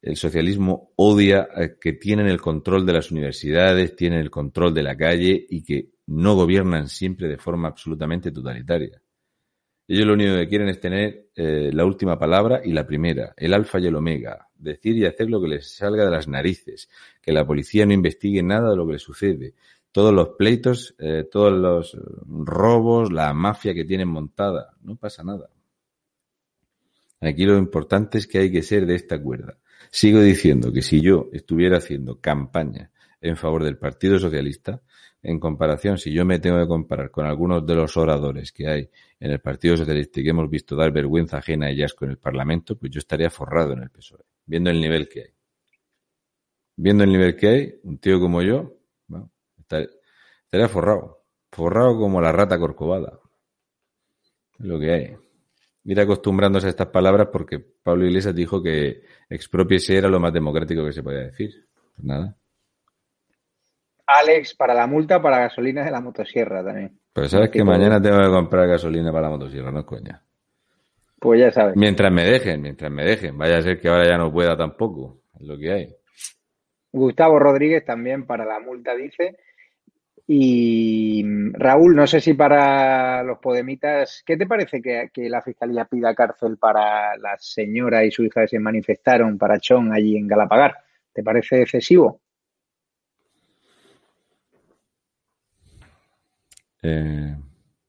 El socialismo odia que tienen el control de las universidades, tienen el control de la calle y que no gobiernan siempre de forma absolutamente totalitaria. Ellos lo único que quieren es tener eh, la última palabra y la primera, el alfa y el omega, decir y hacer lo que les salga de las narices, que la policía no investigue nada de lo que les sucede, todos los pleitos, eh, todos los robos, la mafia que tienen montada, no pasa nada. Aquí lo importante es que hay que ser de esta cuerda. Sigo diciendo que si yo estuviera haciendo campaña en favor del Partido Socialista, en comparación, si yo me tengo que comparar con algunos de los oradores que hay en el Partido Socialista y que hemos visto dar vergüenza ajena y asco en el Parlamento, pues yo estaría forrado en el PSOE, viendo el nivel que hay. Viendo el nivel que hay, un tío como yo, estaría forrado. Forrado como la rata corcovada. Es lo que hay ir acostumbrándose a estas palabras porque Pablo Iglesias dijo que expropiese era lo más democrático que se podía decir. Pues nada. Alex, para la multa, para gasolina de la motosierra también. Pero sabes que mañana tengo que comprar gasolina para la motosierra, no es coña. Pues ya sabes. Mientras me dejen, mientras me dejen. Vaya a ser que ahora ya no pueda tampoco. Es lo que hay. Gustavo Rodríguez también para la multa dice y Raúl, no sé si para los podemitas, ¿qué te parece que, la Fiscalía pida cárcel para la señora y su hija que se manifestaron para Chon allí en Galapagar? ¿Te parece excesivo? Eh,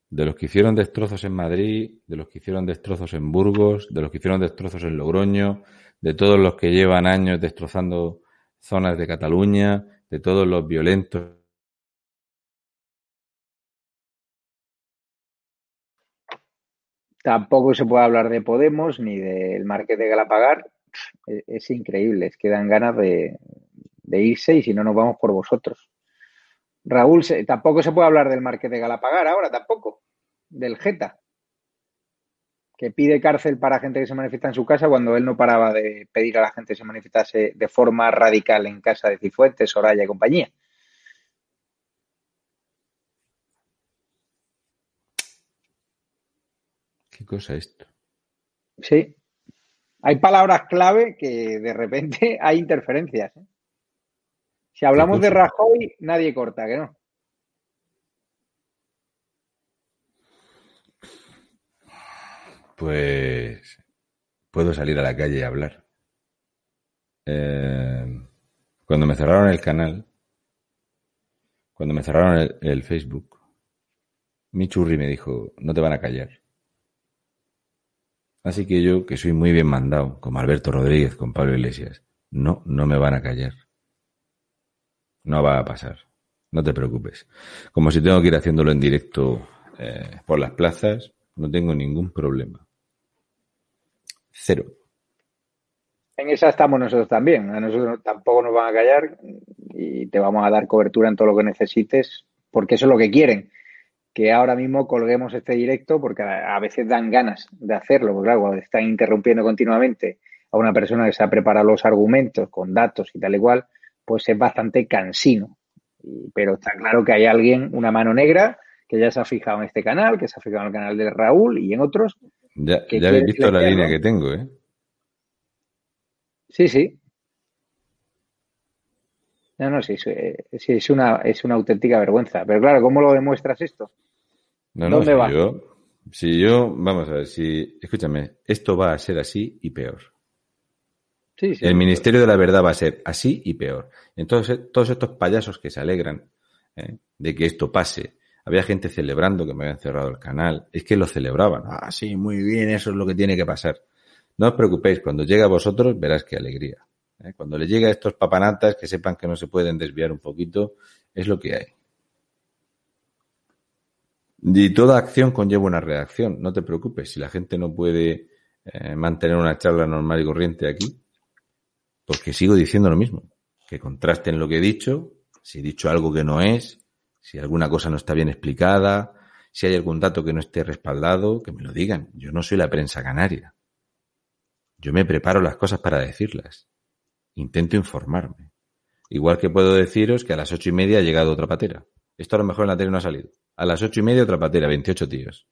de los que hicieron destrozos en Madrid, de los que hicieron destrozos en Burgos, de los que hicieron destrozos en Logroño, de todos los que llevan años destrozando zonas de Cataluña, de todos los violentos Tampoco se puede hablar de Podemos ni del Marqués de Galapagar. Es, increíble, es que dan ganas de, irse y si no nos vamos por vosotros. Raúl, tampoco se puede hablar del Marqués de Galapagar ahora, tampoco. Del Geta, que pide cárcel para gente que se manifiesta en su casa cuando él no paraba de pedir a la gente que se manifestase de forma radical en casa de Cifuentes, Soraya y compañía. ¿Qué cosa esto? Sí. Hay palabras clave que de repente hay interferencias. ¿eh? Si hablamos de Rajoy, nadie corta, ¿que no? Pues puedo salir a la calle y hablar. Eh, cuando me cerraron el canal, cuando me cerraron el, el Facebook, mi churri me dijo, no te van a callar. Así que yo, que soy muy bien mandado, como Alberto Rodríguez, con Pablo Iglesias, no, no me van a callar. No va a pasar. No te preocupes. Como si tengo que ir haciéndolo en directo eh, por las plazas, no tengo ningún problema. Cero. En esa estamos nosotros también. A nosotros tampoco nos van a callar y te vamos a dar cobertura en todo lo que necesites, porque eso es lo que quieren que ahora mismo colguemos este directo porque a, veces dan ganas de hacerlo, porque claro, están interrumpiendo continuamente a una persona que se ha preparado los argumentos con datos y tal y cual, pues es bastante cansino. pero está claro que hay alguien, una mano negra, que ya se ha fijado en este canal, que se ha fijado en el canal de Raúl y en otros. Ya, ya habéis visto la línea que tengo, ¿eh? Sí, sí. No, no, sí, eh, sí, es, una, es una auténtica vergüenza. Pero claro, ¿cómo lo demuestras esto? No, no, ¿Dónde si va? Yo, si yo, vamos a ver, si, escúchame, esto va a ser así y peor. Sí, sí. El Ministerio de la Verdad va a ser así y peor. Entonces, todos estos payasos que se alegran ¿eh? de que esto pase, había gente celebrando que me habían cerrado el canal, es que lo celebraban. Ah, sí, muy bien, eso es lo que tiene que pasar. No os preocupéis, cuando llegue a vosotros verás qué alegría. ¿Eh? Cuando le llegue a estos papanatas que sepan que no se pueden desviar un poquito, es lo que hay. Y toda acción conlleva una reacción, no te preocupes. Si la gente no puede eh, mantener una charla normal y corriente aquí, porque sigo diciendo lo mismo, que contrasten lo que he dicho, si he dicho algo que no es, si alguna cosa no está bien explicada, si hay algún dato que no esté respaldado, que me lo digan. Yo no soy la prensa canaria. Yo me preparo las cosas para decirlas. Intento informarme. Igual que puedo deciros que a las ocho y media ha llegado otra patera. Esto a lo mejor en la tele no ha salido. A las ocho y media otra patera, 28 tíos.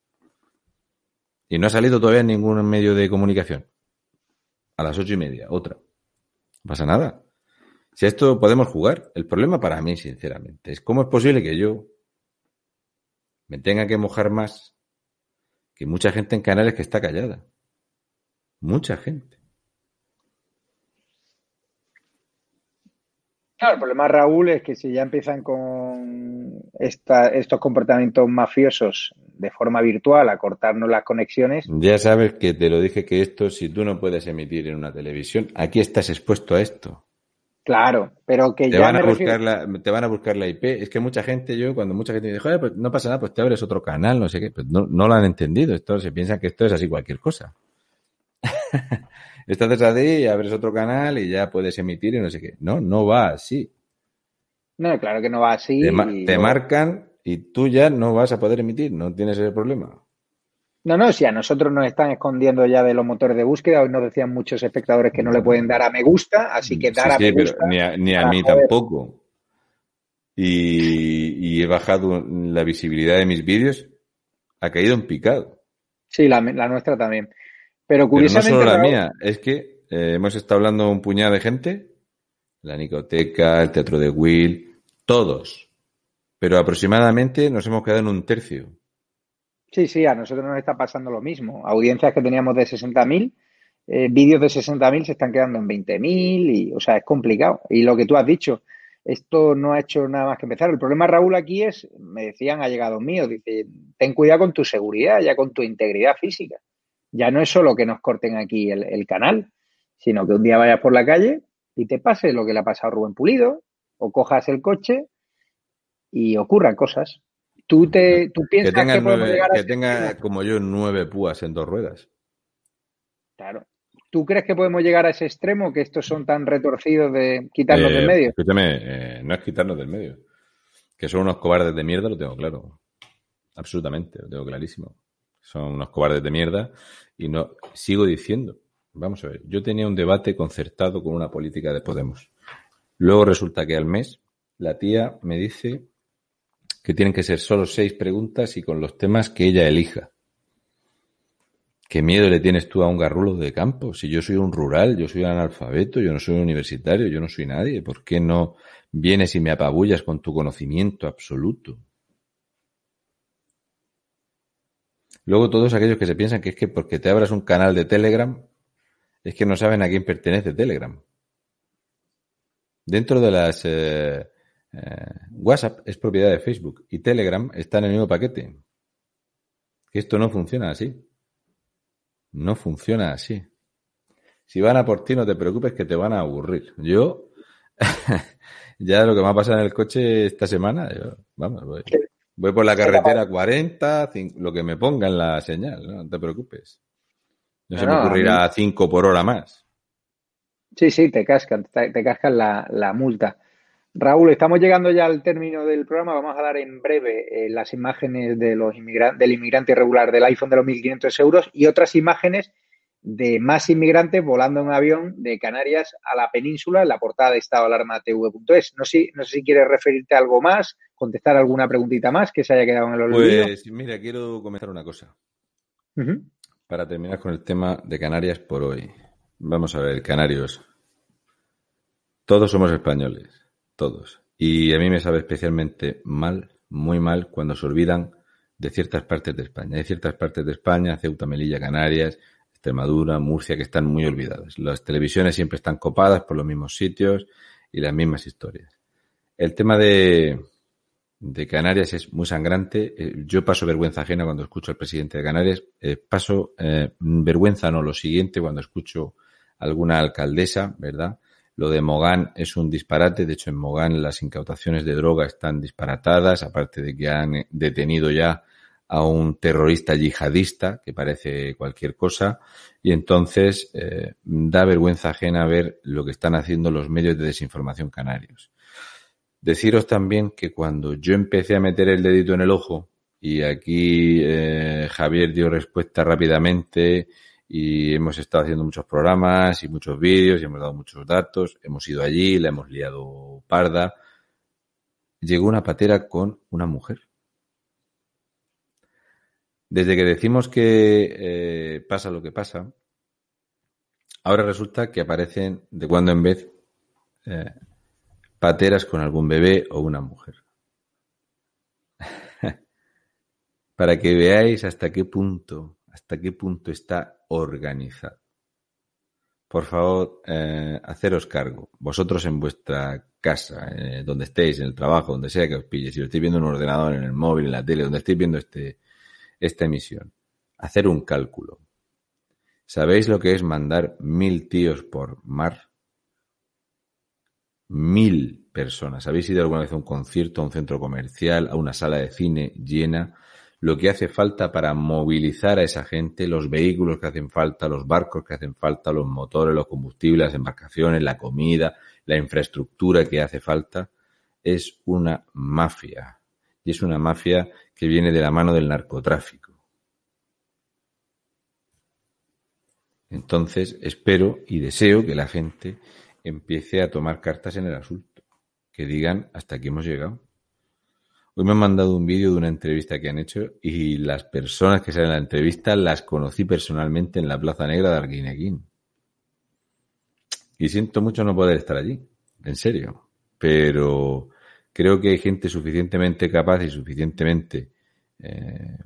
Y no ha salido todavía ningún medio de comunicación. A las ocho y media, otra. No pasa nada. Si esto podemos jugar, el problema para mí, sinceramente, es cómo es posible que yo me tenga que mojar más que mucha gente en canales que está callada. Mucha gente. Claro, el problema, Raúl, es que si ya empiezan con esta, estos comportamientos mafiosos de forma virtual a cortarnos las conexiones. Ya sabes que te lo dije que esto, si tú no puedes emitir en una televisión, aquí estás expuesto a esto. Claro, pero que te ya van me refiero- la, te van a buscar la IP. Es que mucha gente, yo, cuando mucha gente dice, joder, pues no pasa nada, pues te abres otro canal, no sé qué, pues no, no lo han entendido. Esto se piensan que esto es así cualquier cosa. Estás así, abres otro canal y ya puedes emitir y no sé qué. No, no va así. No, claro que no va así. Te, ma- y te no- marcan y tú ya no vas a poder emitir, no tienes ese problema. No, no, si a nosotros nos están escondiendo ya de los motores de búsqueda, hoy nos decían muchos espectadores que no le pueden dar a me gusta, así que dar Sí, a sí, me pero gusta. ni a, ni a mí tampoco. Y, y he bajado la visibilidad de mis vídeos, ha caído en picado. Sí, la, la nuestra también. Pero Pero no curiosamente. solo la mía, es que eh, hemos estado hablando un puñado de gente, la Nicoteca, el Teatro de Will, todos. Pero aproximadamente nos hemos quedado en un tercio. Sí, sí, a nosotros nos está pasando lo mismo. Audiencias que teníamos de 60.000, eh, vídeos de 60.000 se están quedando en 20.000 y, o sea, es complicado. Y lo que tú has dicho, esto no ha hecho nada más que empezar. El problema, Raúl, aquí es, me decían allegados míos, dice, ten cuidado con tu seguridad, ya con tu integridad física. Ya no es solo que nos corten aquí el, el canal, sino que un día vayas por la calle y te pase lo que le ha pasado a Rubén Pulido, o cojas el coche y ocurran cosas. Tú, te, tú piensas que, tenga, podemos nueve- llegar a que tenga como yo nueve púas en dos ruedas. Claro. ¿Tú crees que podemos llegar a ese extremo que estos son tan retorcidos de quitarnos Eh, del medio? Escúchame, eh, no es quitarnos del medio. Que son unos cobardes de mierda, lo tengo claro. Absolutamente, lo tengo clarísimo. Son unos cobardes de mierda y no sigo diciendo. Vamos a ver, yo tenía un debate concertado con una política de Podemos. Luego resulta que al mes la tía me dice que tienen que ser solo seis preguntas y con los temas que ella elija. ¿Qué miedo le tienes tú a un garrulo de campo? Si yo soy un rural, yo soy un analfabeto, yo no soy un universitario, yo no soy nadie. ¿Por qué no vienes y me apabullas con tu conocimiento absoluto? Luego todos aquellos que se piensan que es que porque te abras un canal de Telegram, es que no saben a quién pertenece Telegram. Dentro de las eh, eh, WhatsApp es propiedad de Facebook y Telegram está en el mismo paquete. Que esto no funciona así. No funciona así. Si van a por ti, no te preocupes que te van a aburrir. Yo, ya lo que me ha pasado en el coche esta semana, yo, vamos, voy por la carretera 40, cin- lo que me ponga en la señal, no, No te preocupes. No, se me ocurrirá 5 por hora más. Sí, sí, te cascan, te, cascan la, la multa. Raúl, estamos llegando ya al término del programa. Vamos a dar en breve eh, las imágenes de los del inmigrante irregular del iPhone de los 1.500 euros y otras imágenes de más inmigrantes volando en un avión de Canarias a la península en la portada de estadoalarmatv.es. No, sé, no sé si quieres referirte a algo más, contestar alguna preguntita más que se haya quedado en el olvido. Pues mira, quiero comentar una cosa. Para terminar con el tema de Canarias por hoy. Vamos a ver, canarios. Todos somos españoles. todos. Y a mí me sabe especialmente mal, muy mal, cuando se olvidan de ciertas partes de España. Hay ciertas partes de España, Ceuta, Melilla, Canarias, Extremadura, Murcia, que están muy olvidadas. Las televisiones siempre están copadas por los mismos sitios y las mismas historias. El tema de, de Canarias es muy sangrante. Eh, yo paso vergüenza ajena cuando escucho al presidente de Canarias. Eh, paso eh, vergüenza no lo siguiente cuando escucho alguna alcaldesa, ¿verdad? Lo de Mogán es un disparate. De hecho, en Mogán las incautaciones de droga están disparatadas, aparte de que han detenido ya a un terrorista yihadista que parece cualquier cosa y entonces eh, da vergüenza ajena ver lo que están haciendo los medios de desinformación canarios. Deciros también que cuando yo empecé a meter el dedito en el ojo y aquí eh, Javier dio respuesta rápidamente y hemos estado haciendo muchos programas y muchos vídeos y hemos dado muchos datos, hemos ido allí, la hemos liado parda, llegó una patera con una mujer desde que decimos que eh, pasa lo que pasa, ahora resulta que aparecen de cuando en vez eh, pateras con algún bebé o una mujer. Para que veáis hasta qué punto, hasta qué punto está organizado. Por favor, eh, haceros cargo. Vosotros en vuestra casa, donde estéis, en el trabajo, donde sea que os pille, si lo estéis viendo en un ordenador, en el móvil, en la tele, donde estéis viendo este, esta emisión. Hacer un cálculo. ¿Sabéis lo que es mandar mil tíos por mar? Mil personas. ¿Habéis ido alguna vez a un concierto, a un centro comercial, a una sala de cine llena? Lo que hace falta para movilizar a esa gente, los vehículos que hacen falta, los barcos que hacen falta, los motores, los combustibles, las embarcaciones, la comida, la infraestructura que hace falta, es una mafia. Y es una mafia que viene de la mano del narcotráfico. Entonces, espero y deseo que la gente empiece a tomar cartas en el asunto, que digan hasta aquí hemos llegado. Hoy me han mandado un vídeo de una entrevista que han hecho y las personas que salen en la entrevista las conocí personalmente en la Plaza Negra de Arguineguín. Y siento mucho no poder estar allí, en serio. Pero creo que hay gente suficientemente capaz y suficientemente eh,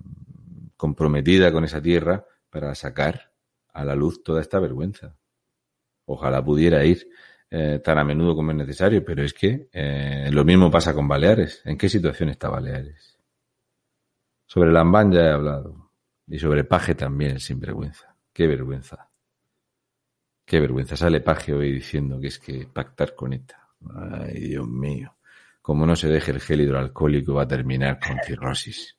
comprometida con esa tierra para sacar a la luz toda esta vergüenza. Ojalá pudiera ir eh, tan a menudo como es necesario, pero es que eh, lo mismo pasa con Baleares. ¿En qué situación está Baleares? Sobre Lambán ya he hablado. Y sobre Paje también, sin vergüenza. Qué vergüenza. Qué vergüenza. Sale Paje hoy diciendo que es que pactar con ETA. Ay, Dios mío como no se deje el gel hidroalcohólico, va a terminar con cirrosis.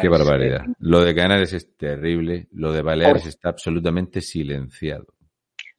Qué barbaridad. Lo de Canarias es terrible, lo de Baleares está absolutamente silenciado.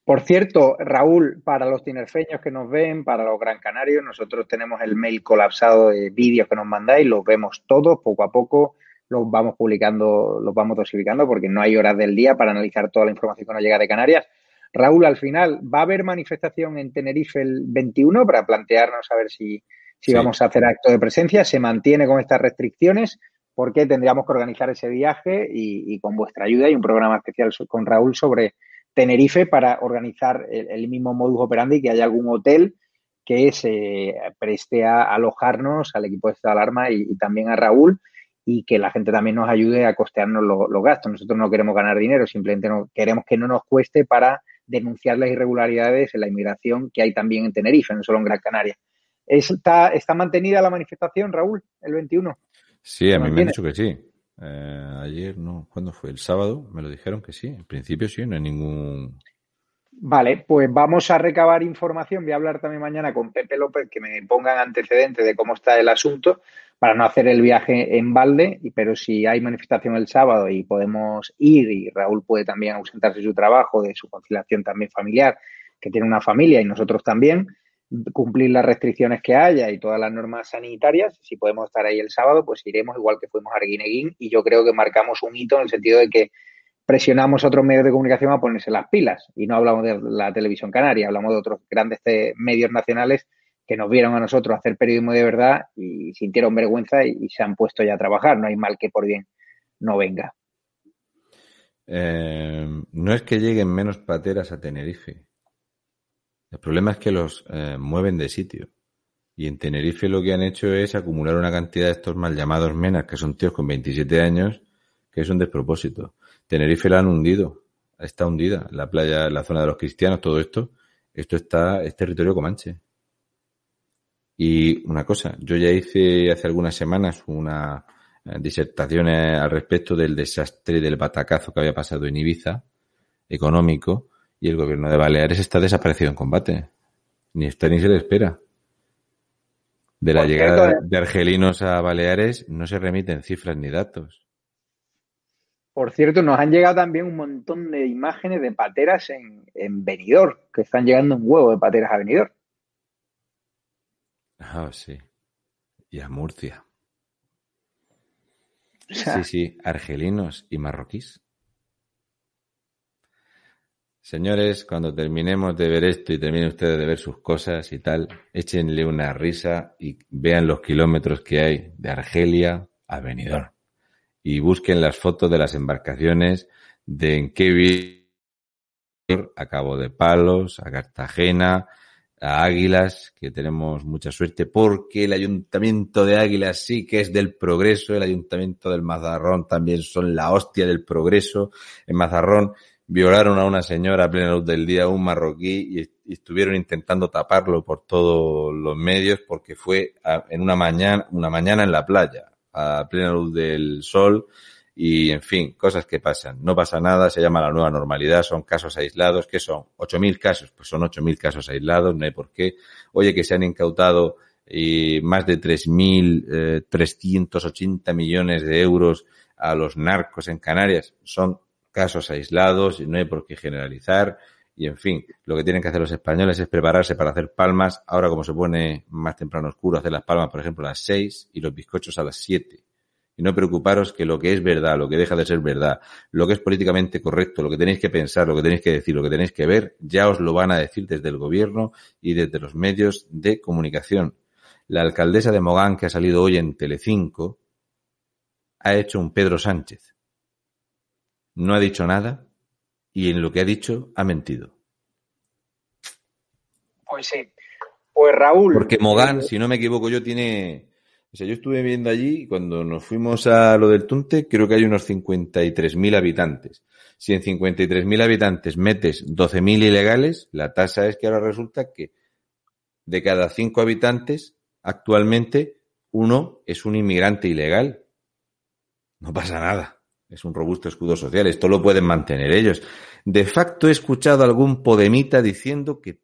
Por cierto, Raúl, para los tinerfeños que nos ven, para los gran canarios, nosotros tenemos el mail colapsado de vídeos que nos mandáis, los vemos todos poco a poco, los vamos publicando, los vamos dosificando porque no hay horas del día para analizar toda la información que nos llega de Canarias. Raúl, al final, ¿va a haber manifestación en Tenerife el 21 para plantearnos a ver si, si vamos a hacer acto de presencia? ¿Se mantiene con estas restricciones? Porque tendríamos que organizar ese viaje y, con vuestra ayuda y un programa especial con Raúl sobre Tenerife para organizar el, mismo modus operandi, que haya algún hotel que se preste a alojarnos al equipo de esta alarma y, también a Raúl y que la gente también nos ayude a costearnos los gastos. Nosotros no queremos ganar dinero, simplemente no, queremos que no nos cueste para denunciar las irregularidades en la inmigración que hay también en Tenerife, no solo en Gran Canaria. ¿Está, está mantenida la manifestación, Raúl, el 21? Sí, a mí me han dicho que sí. Eh, ayer, no, ¿cuándo fue? El sábado me lo dijeron que sí. En principio sí, no hay ningún. Vale, pues vamos a recabar información. Voy a hablar también mañana con Pepe López que me pongan antecedentes de cómo está el asunto para no hacer el viaje en balde, pero si hay manifestación el sábado y podemos ir y Raúl puede también ausentarse de su trabajo, de su conciliación también familiar, que tiene una familia y nosotros también, cumplir las restricciones que haya y todas las normas sanitarias, si podemos estar ahí el sábado, pues iremos igual que fuimos a Arguineguín y yo creo que marcamos un hito en el sentido de que presionamos a otros medios de comunicación a ponerse las pilas. Y no hablamos de la televisión canaria, hablamos de otros grandes medios nacionales que nos vieron a nosotros hacer periodismo de verdad y sintieron vergüenza y, se han puesto ya a trabajar. No hay mal que por bien no venga. Eh, no es que lleguen menos pateras a Tenerife. El problema es que los eh, mueven de sitio. Y en Tenerife lo que han hecho es acumular una cantidad de estos mal llamados menas, que son tíos con 27 años, que es un despropósito. Tenerife la han hundido. Está hundida. La playa, la zona de los cristianos, todo esto. Esto está, es territorio comanche. Y una cosa, yo ya hice hace algunas semanas una eh, disertación al respecto del desastre del batacazo que había pasado en Ibiza, económico, y el gobierno de Baleares está desaparecido en combate. Ni está ni se le espera. De la llegada cierto, de argelinos a Baleares no se remiten cifras ni datos. Por cierto, nos han llegado también un montón de imágenes de pateras en, en Benidorm, que están llegando un huevo de pateras a Benidorm. Ah, sí. Y a Murcia. Sí, sí, argelinos y marroquíes. Señores, cuando terminemos de ver esto y terminen ustedes de ver sus cosas y tal, échenle una risa y vean los kilómetros que hay de Argelia a Benidorm. Y busquen las fotos de las embarcaciones de en qué vi a Cabo de Palos, a Cartagena, a Águilas, que tenemos mucha suerte porque el ayuntamiento de Águilas sí que es del progreso, el ayuntamiento del Mazarrón también son la hostia del progreso. En Mazarrón violaron a una señora a plena luz del día, un marroquí, y, estuvieron intentando taparlo por todos los medios porque fue en una mañana, una mañana en la playa, a plena luz del sol, y en fin, cosas que pasan. No pasa nada, se llama la nueva normalidad, son casos aislados. ¿Qué son? ¿8.000 casos? Pues son 8.000 casos aislados, no hay por qué. Oye, que se han incautado eh, más de 3.380 millones de euros a los narcos en Canarias. Son casos aislados y no hay por qué generalizar. Y en fin, lo que tienen que hacer los españoles es prepararse para hacer palmas. Ahora, como se pone más temprano oscuro, hacer las palmas, por ejemplo, a las 6 y los bizcochos a las 7 y no preocuparos que lo que es verdad, lo que deja de ser verdad, lo que es políticamente correcto, lo que tenéis que pensar, lo que tenéis que decir, lo que tenéis que ver, ya os lo van a decir desde el gobierno y desde los medios de comunicación. La alcaldesa de Mogán, que ha salido hoy en Telecinco, ha hecho un Pedro Sánchez. No ha dicho nada y en lo que ha dicho ha mentido. pues sí. Pues Raúl. Porque Mogán, eh, si no me equivoco yo, tiene... O sea, yo estuve viendo allí, cuando nos fuimos a lo del Tunte, creo que hay unos 53.000 habitantes. Si en 53.000 habitantes metes 12.000 ilegales, la tasa es que ahora resulta que de cada cinco habitantes, actualmente, uno es un inmigrante ilegal. No pasa nada. Es un robusto escudo social. Esto lo pueden mantener ellos. De facto, he escuchado algún podemita diciendo que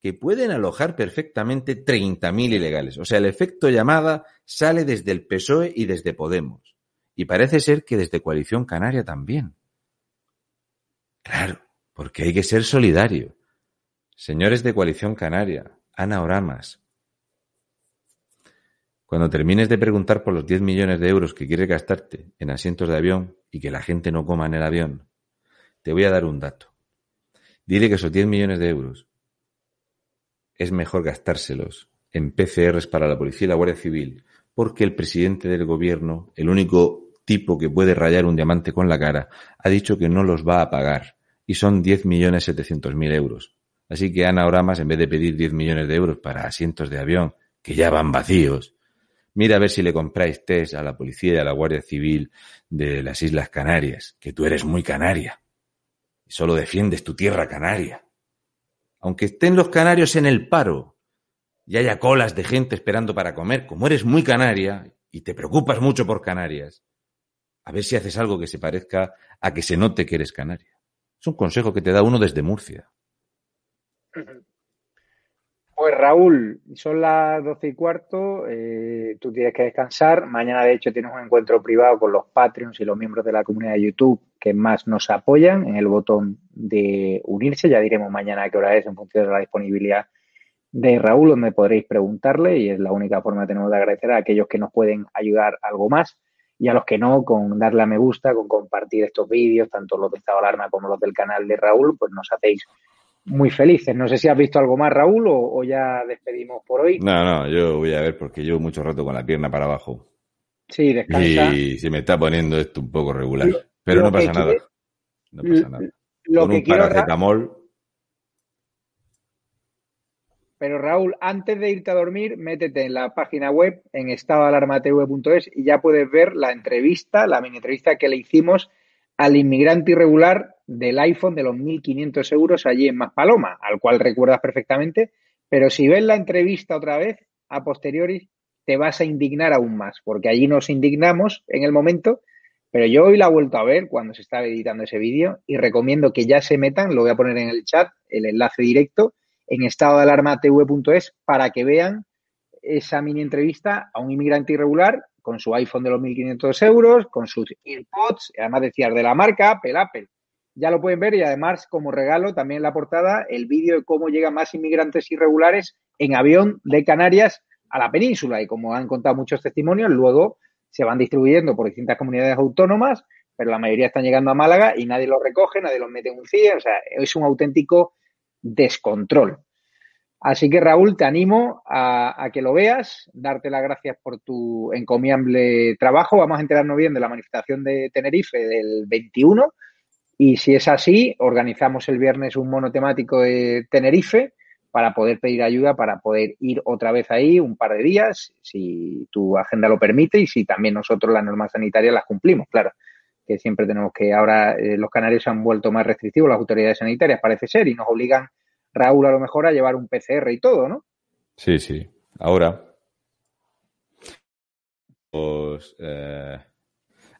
que pueden alojar perfectamente 30.000 ilegales. O sea, el efecto llamada sale desde el PSOE y desde Podemos. Y parece ser que desde Coalición Canaria también. Claro, porque hay que ser solidario. Señores de Coalición Canaria, Ana Oramas, cuando termines de preguntar por los 10 millones de euros que quieres gastarte en asientos de avión y que la gente no coma en el avión, te voy a dar un dato. Dile que esos 10 millones de euros es mejor gastárselos en PCRs para la policía y la Guardia Civil, porque el presidente del gobierno, el único tipo que puede rayar un diamante con la cara, ha dicho que no los va a pagar, y son 10.700.000 euros. Así que Ana Oramas, en vez de pedir 10 millones de euros para asientos de avión, que ya van vacíos, mira a ver si le compráis test a la policía y a la Guardia Civil de las Islas Canarias, que tú eres muy canaria, y solo defiendes tu tierra canaria aunque estén los canarios en el paro y haya colas de gente esperando para comer, como eres muy canaria y te preocupas mucho por Canarias, a ver si haces algo que se parezca a que se note que eres canaria. Es un consejo que te da uno desde Murcia. Pues Raúl, son las doce y cuarto, eh, tú tienes que descansar. Mañana, de hecho, tienes un encuentro privado con los Patreons y los miembros de la comunidad de YouTube que más nos apoyan en el botón de unirse. Ya diremos mañana a qué hora es en función de la disponibilidad de Raúl, donde podréis preguntarle y es la única forma que tenemos de agradecer a aquellos que nos pueden ayudar algo más y a los que no, con darle a me gusta, con compartir estos vídeos, tanto los de Estado de Alarma como los del canal de Raúl, pues nos hacéis muy felices. No sé si has visto algo más, Raúl, o, o ya despedimos por hoy. No, no, yo voy a ver porque llevo mucho rato con la pierna para abajo. Sí, descansa. Y se me está poniendo esto un poco regular. Lo- Pero lo no pasa quiere- No pasa nada. Con que un quiero, Ra- paracetamol Pero Raúl, antes de irte a dormir, métete en la página web en estadoalarmatv.es y ya puedes ver la entrevista, la mini entrevista que le hicimos al inmigrante irregular del iPhone de los 1.500 euros allí en Maspaloma, al cual recuerdas perfectamente. Pero si ves la entrevista otra vez, a posteriori, te vas a indignar aún más, porque allí nos indignamos en el momento, pero yo hoy la he vuelto a ver cuando se estaba editando ese vídeo y recomiendo que ya se metan, lo voy a poner en el chat, el enlace directo, en estado de alarma tv.es para que vean esa mini entrevista a un inmigrante irregular con su iPhone de los 1.500 euros, con sus AirPods, además decías de la marca Apple, Apple. Ya lo pueden ver y además como regalo también en la portada el vídeo de cómo llegan más inmigrantes irregulares en avión de Canarias a la península y como han contado muchos testimonios, luego se van distribuyendo por distintas comunidades autónomas, pero la mayoría están llegando a Málaga y nadie los recoge, nadie los mete en un CIE, o sea, es un auténtico descontrol. Así que Raúl, te animo a, que lo veas, darte las gracias por tu encomiable trabajo. Vamos a enterarnos bien de la manifestación de Tenerife del 21 y si es así, organizamos el viernes un monotemático de Tenerife para poder pedir ayuda, para poder ir otra vez ahí un par de días, si tu agenda lo permite y si también nosotros las normas sanitarias las cumplimos, claro que siempre tenemos que ahora eh, los canarios se han vuelto más restrictivos las autoridades sanitarias parece ser y nos obligan Raúl a lo mejor a llevar un PCR y todo, ¿no? Sí, sí. Ahora los eh,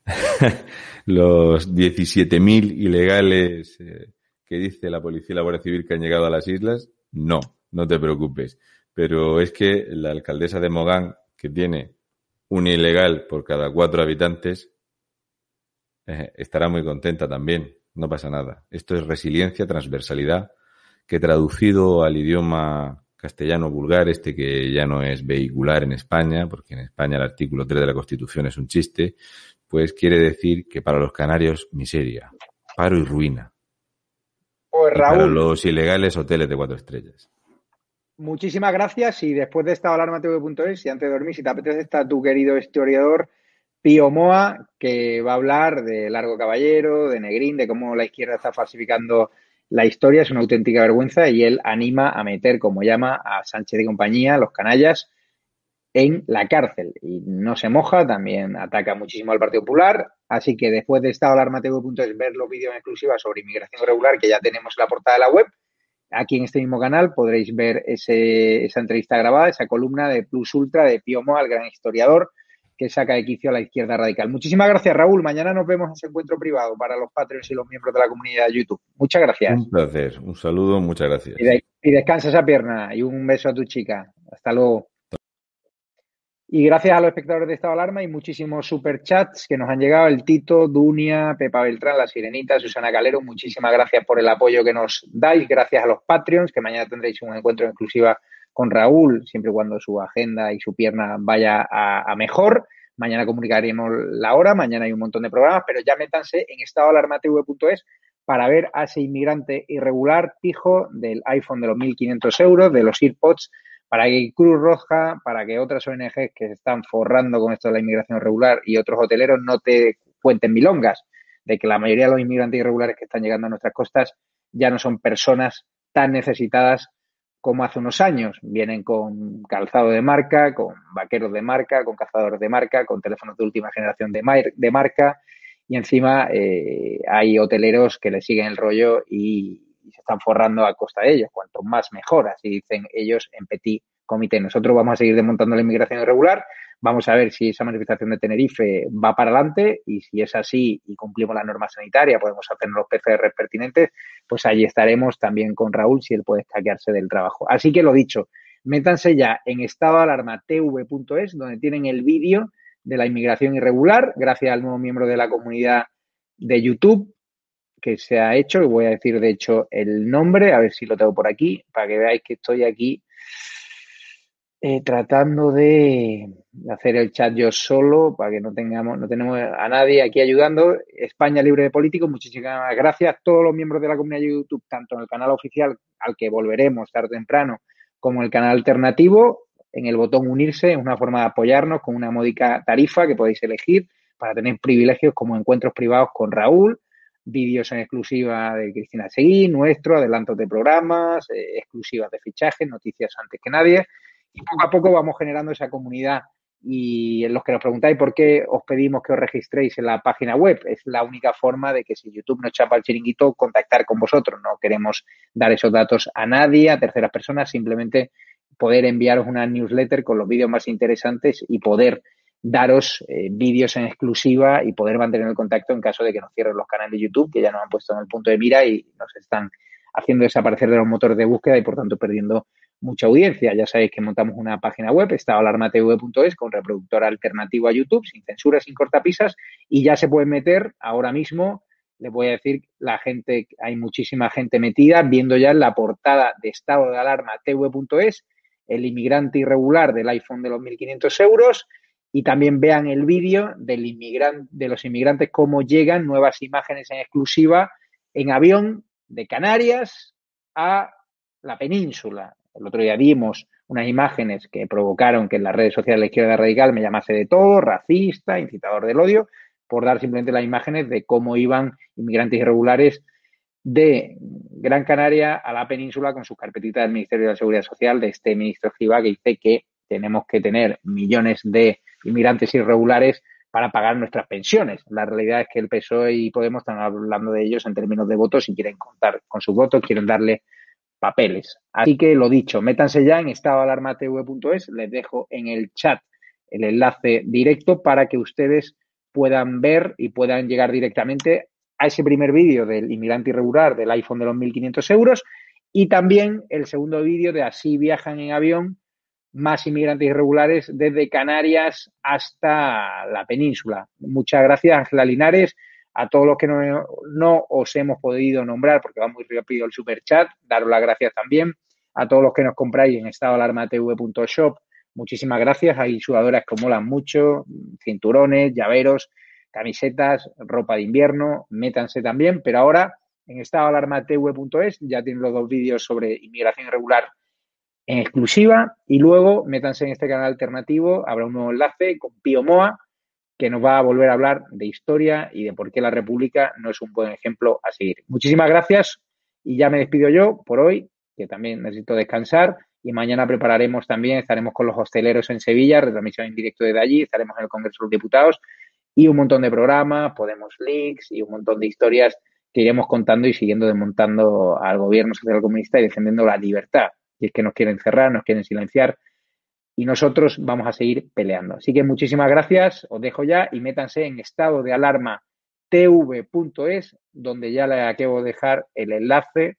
los 17.000 ilegales eh, que dice la policía y la Guardia Civil que han llegado a las islas, no, no te preocupes. Pero es que la alcaldesa de Mogán, que tiene un ilegal por cada cuatro habitantes, eh, estará muy contenta también. No pasa nada. Esto es resiliencia, transversalidad, que traducido al idioma castellano vulgar, este que ya no es vehicular en España, porque en España el artículo 3 de la Constitución es un chiste, pues quiere decir que para los canarios miseria, paro y ruina. Pues Raúl, para los ilegales hoteles de cuatro estrellas. Muchísimas gracias y después de esta alarma TV.es y antes de dormir, si te apetece, está tu querido historiador Pío Moa, que va a hablar de Largo Caballero, de Negrín, de cómo la izquierda está falsificando la historia, es una auténtica vergüenza y él anima a meter, como llama, a Sánchez de compañía, los canallas, en la cárcel. Y no se moja, también ataca muchísimo al Partido Popular. Así que después de esta alarmatv.es ver los vídeos en exclusiva sobre inmigración regular que ya tenemos en la portada de la web, aquí en este mismo canal podréis ver ese, esa entrevista grabada, esa columna de Plus Ultra de Pío Moa, el gran historiador, que saca de quicio a la izquierda radical. Muchísimas gracias, Raúl. Mañana nos vemos en ese encuentro privado para los Patreons y los miembros de la comunidad de YouTube. Muchas gracias. Un placer, un saludo, muchas gracias. Y, descansa esa pierna y un beso a tu chica. Hasta luego. Y gracias a los espectadores de Estado Alarma y muchísimos superchats que nos han llegado. El Tito, Dunia, Pepa Beltrán, La Sirenita, Susana Calero. Muchísimas gracias por el apoyo que nos dais. Gracias a los Patreons, que mañana tendréis un encuentro exclusiva con Raúl, siempre cuando su agenda y su pierna vaya a, mejor. Mañana comunicaremos la hora, mañana hay un montón de programas, pero ya métanse en estadoalarmatv.es para ver a ese inmigrante irregular pijo del iPhone de los 1.500 euros, de los AirPods, para que Cruz Roja, para que otras ONGs que se están forrando con esto de la inmigración irregular y otros hoteleros no te cuenten milongas de que la mayoría de los inmigrantes irregulares que están llegando a nuestras costas ya no son personas tan necesitadas como hace unos años. Vienen con calzado de marca, con vaqueros de marca, con cazadores de marca, con teléfonos de última generación de, marca y encima eh, hay hoteleros que le siguen el rollo y, se están forrando a costa de ellos. Cuanto más mejor, así dicen ellos en Petit Comité. Nosotros vamos a seguir desmontando la inmigración irregular Vamos a ver si esa manifestación de Tenerife va para adelante y si es así y cumplimos la norma sanitaria, podemos hacer los PCR pertinentes, pues allí estaremos también con Raúl si él puede escaquearse del trabajo. Así que lo dicho, métanse ya en estadoalarmatv.es donde tienen el vídeo de la inmigración irregular, gracias al nuevo miembro de la comunidad de YouTube que se ha hecho, y voy a decir de hecho el nombre, a ver si lo tengo por aquí, para que veáis que estoy aquí eh, tratando de hacer el chat yo solo para que no tengamos, no tenemos a nadie aquí ayudando. España Libre de Políticos, muchísimas gracias a todos los miembros de la comunidad de YouTube, tanto en el canal oficial al que volveremos tarde o temprano, como en el canal alternativo. En el botón unirse es una forma de apoyarnos con una módica tarifa que podéis elegir para tener privilegios como encuentros privados con Raúl, vídeos en exclusiva de Cristina Seguí, nuestro, adelantos de programas, eh, exclusivas de fichaje, noticias antes que nadie. Y poco a poco vamos generando esa comunidad. Y los que nos preguntáis por qué os pedimos que os registréis en la página web, es la única forma de que si YouTube nos chapa el chiringuito, contactar con vosotros. No queremos dar esos datos a nadie, a terceras personas, simplemente poder enviaros una newsletter con los vídeos más interesantes y poder daros eh, vídeos en exclusiva y poder mantener el contacto en caso de que nos cierren los canales de YouTube, que ya nos han puesto en el punto de mira y nos están haciendo desaparecer de los motores de búsqueda y por tanto perdiendo mucha audiencia. Ya sabéis que montamos una página web, estadoalarmatv.es, con reproductor alternativo a YouTube, sin censura, sin cortapisas, y ya se puede meter ahora mismo. Les voy a decir, la gente, hay muchísima gente metida viendo ya en la portada de estado de alarma tv.es el inmigrante irregular del iPhone de los 1.500 euros y también vean el vídeo del inmigrante, de los inmigrantes cómo llegan nuevas imágenes en exclusiva en avión de Canarias a la península. El otro día vimos unas imágenes que provocaron que en las redes sociales la izquierda radical me llamase de todo, racista, incitador del odio, por dar simplemente las imágenes de cómo iban inmigrantes irregulares de Gran Canaria a la península con sus carpetitas del Ministerio de la Seguridad Social de este ministro Escrivá que dice que tenemos que tener millones de inmigrantes irregulares para pagar nuestras pensiones. La realidad es que el PSOE y Podemos están hablando de ellos en términos de votos y quieren contar con sus votos, quieren darle papeles. Así que lo dicho, métanse ya en estadoalarmatv.es, les dejo en el chat el enlace directo para que ustedes puedan ver y puedan llegar directamente a ese primer vídeo del inmigrante irregular del iPhone de los 1.500 euros y también el segundo vídeo de así viajan en avión más inmigrantes irregulares desde Canarias hasta la península. Muchas gracias, Ángela Linares. A todos los que no, os hemos podido nombrar, porque va muy rápido el super chat, daros las gracias también. A todos los que nos compráis en estadoalarmatv.shop, muchísimas gracias. Hay sudadoras que molan mucho, cinturones, llaveros, camisetas, ropa de invierno, métanse también. Pero ahora en estadoalarmatv.es ya tienen los dos vídeos sobre inmigración irregular en exclusiva y luego métanse en este canal alternativo, habrá un nuevo enlace con Pío Moa que nos va a volver a hablar de historia y de por qué la República no es un buen ejemplo a seguir. Muchísimas gracias y ya me despido yo por hoy, que también necesito descansar y mañana prepararemos también, estaremos con los hosteleros en Sevilla, retransmisión en directo desde allí, estaremos en el Congreso de los Diputados y un montón de programas, Podemos Leaks y un montón de historias que iremos contando y siguiendo desmontando al gobierno social comunista y defendiendo la libertad y es que nos quieren cerrar, nos quieren silenciar y nosotros vamos a seguir peleando. Así que muchísimas gracias, os dejo ya y métanse en estado de alarma tv.es, donde ya les acabo de dejar el enlace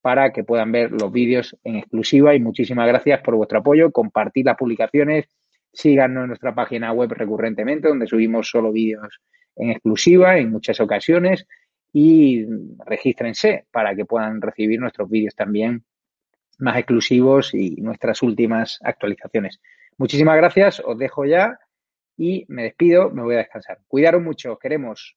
para que puedan ver los vídeos en exclusiva. Y muchísimas gracias por vuestro apoyo, compartir las publicaciones, síganos en nuestra página web recurrentemente, donde subimos solo vídeos en exclusiva en muchas ocasiones. Y regístrense para que puedan recibir nuestros vídeos también más exclusivos y nuestras últimas actualizaciones. Muchísimas gracias, os dejo ya y me despido, me voy a descansar. Cuidaros mucho, os queremos.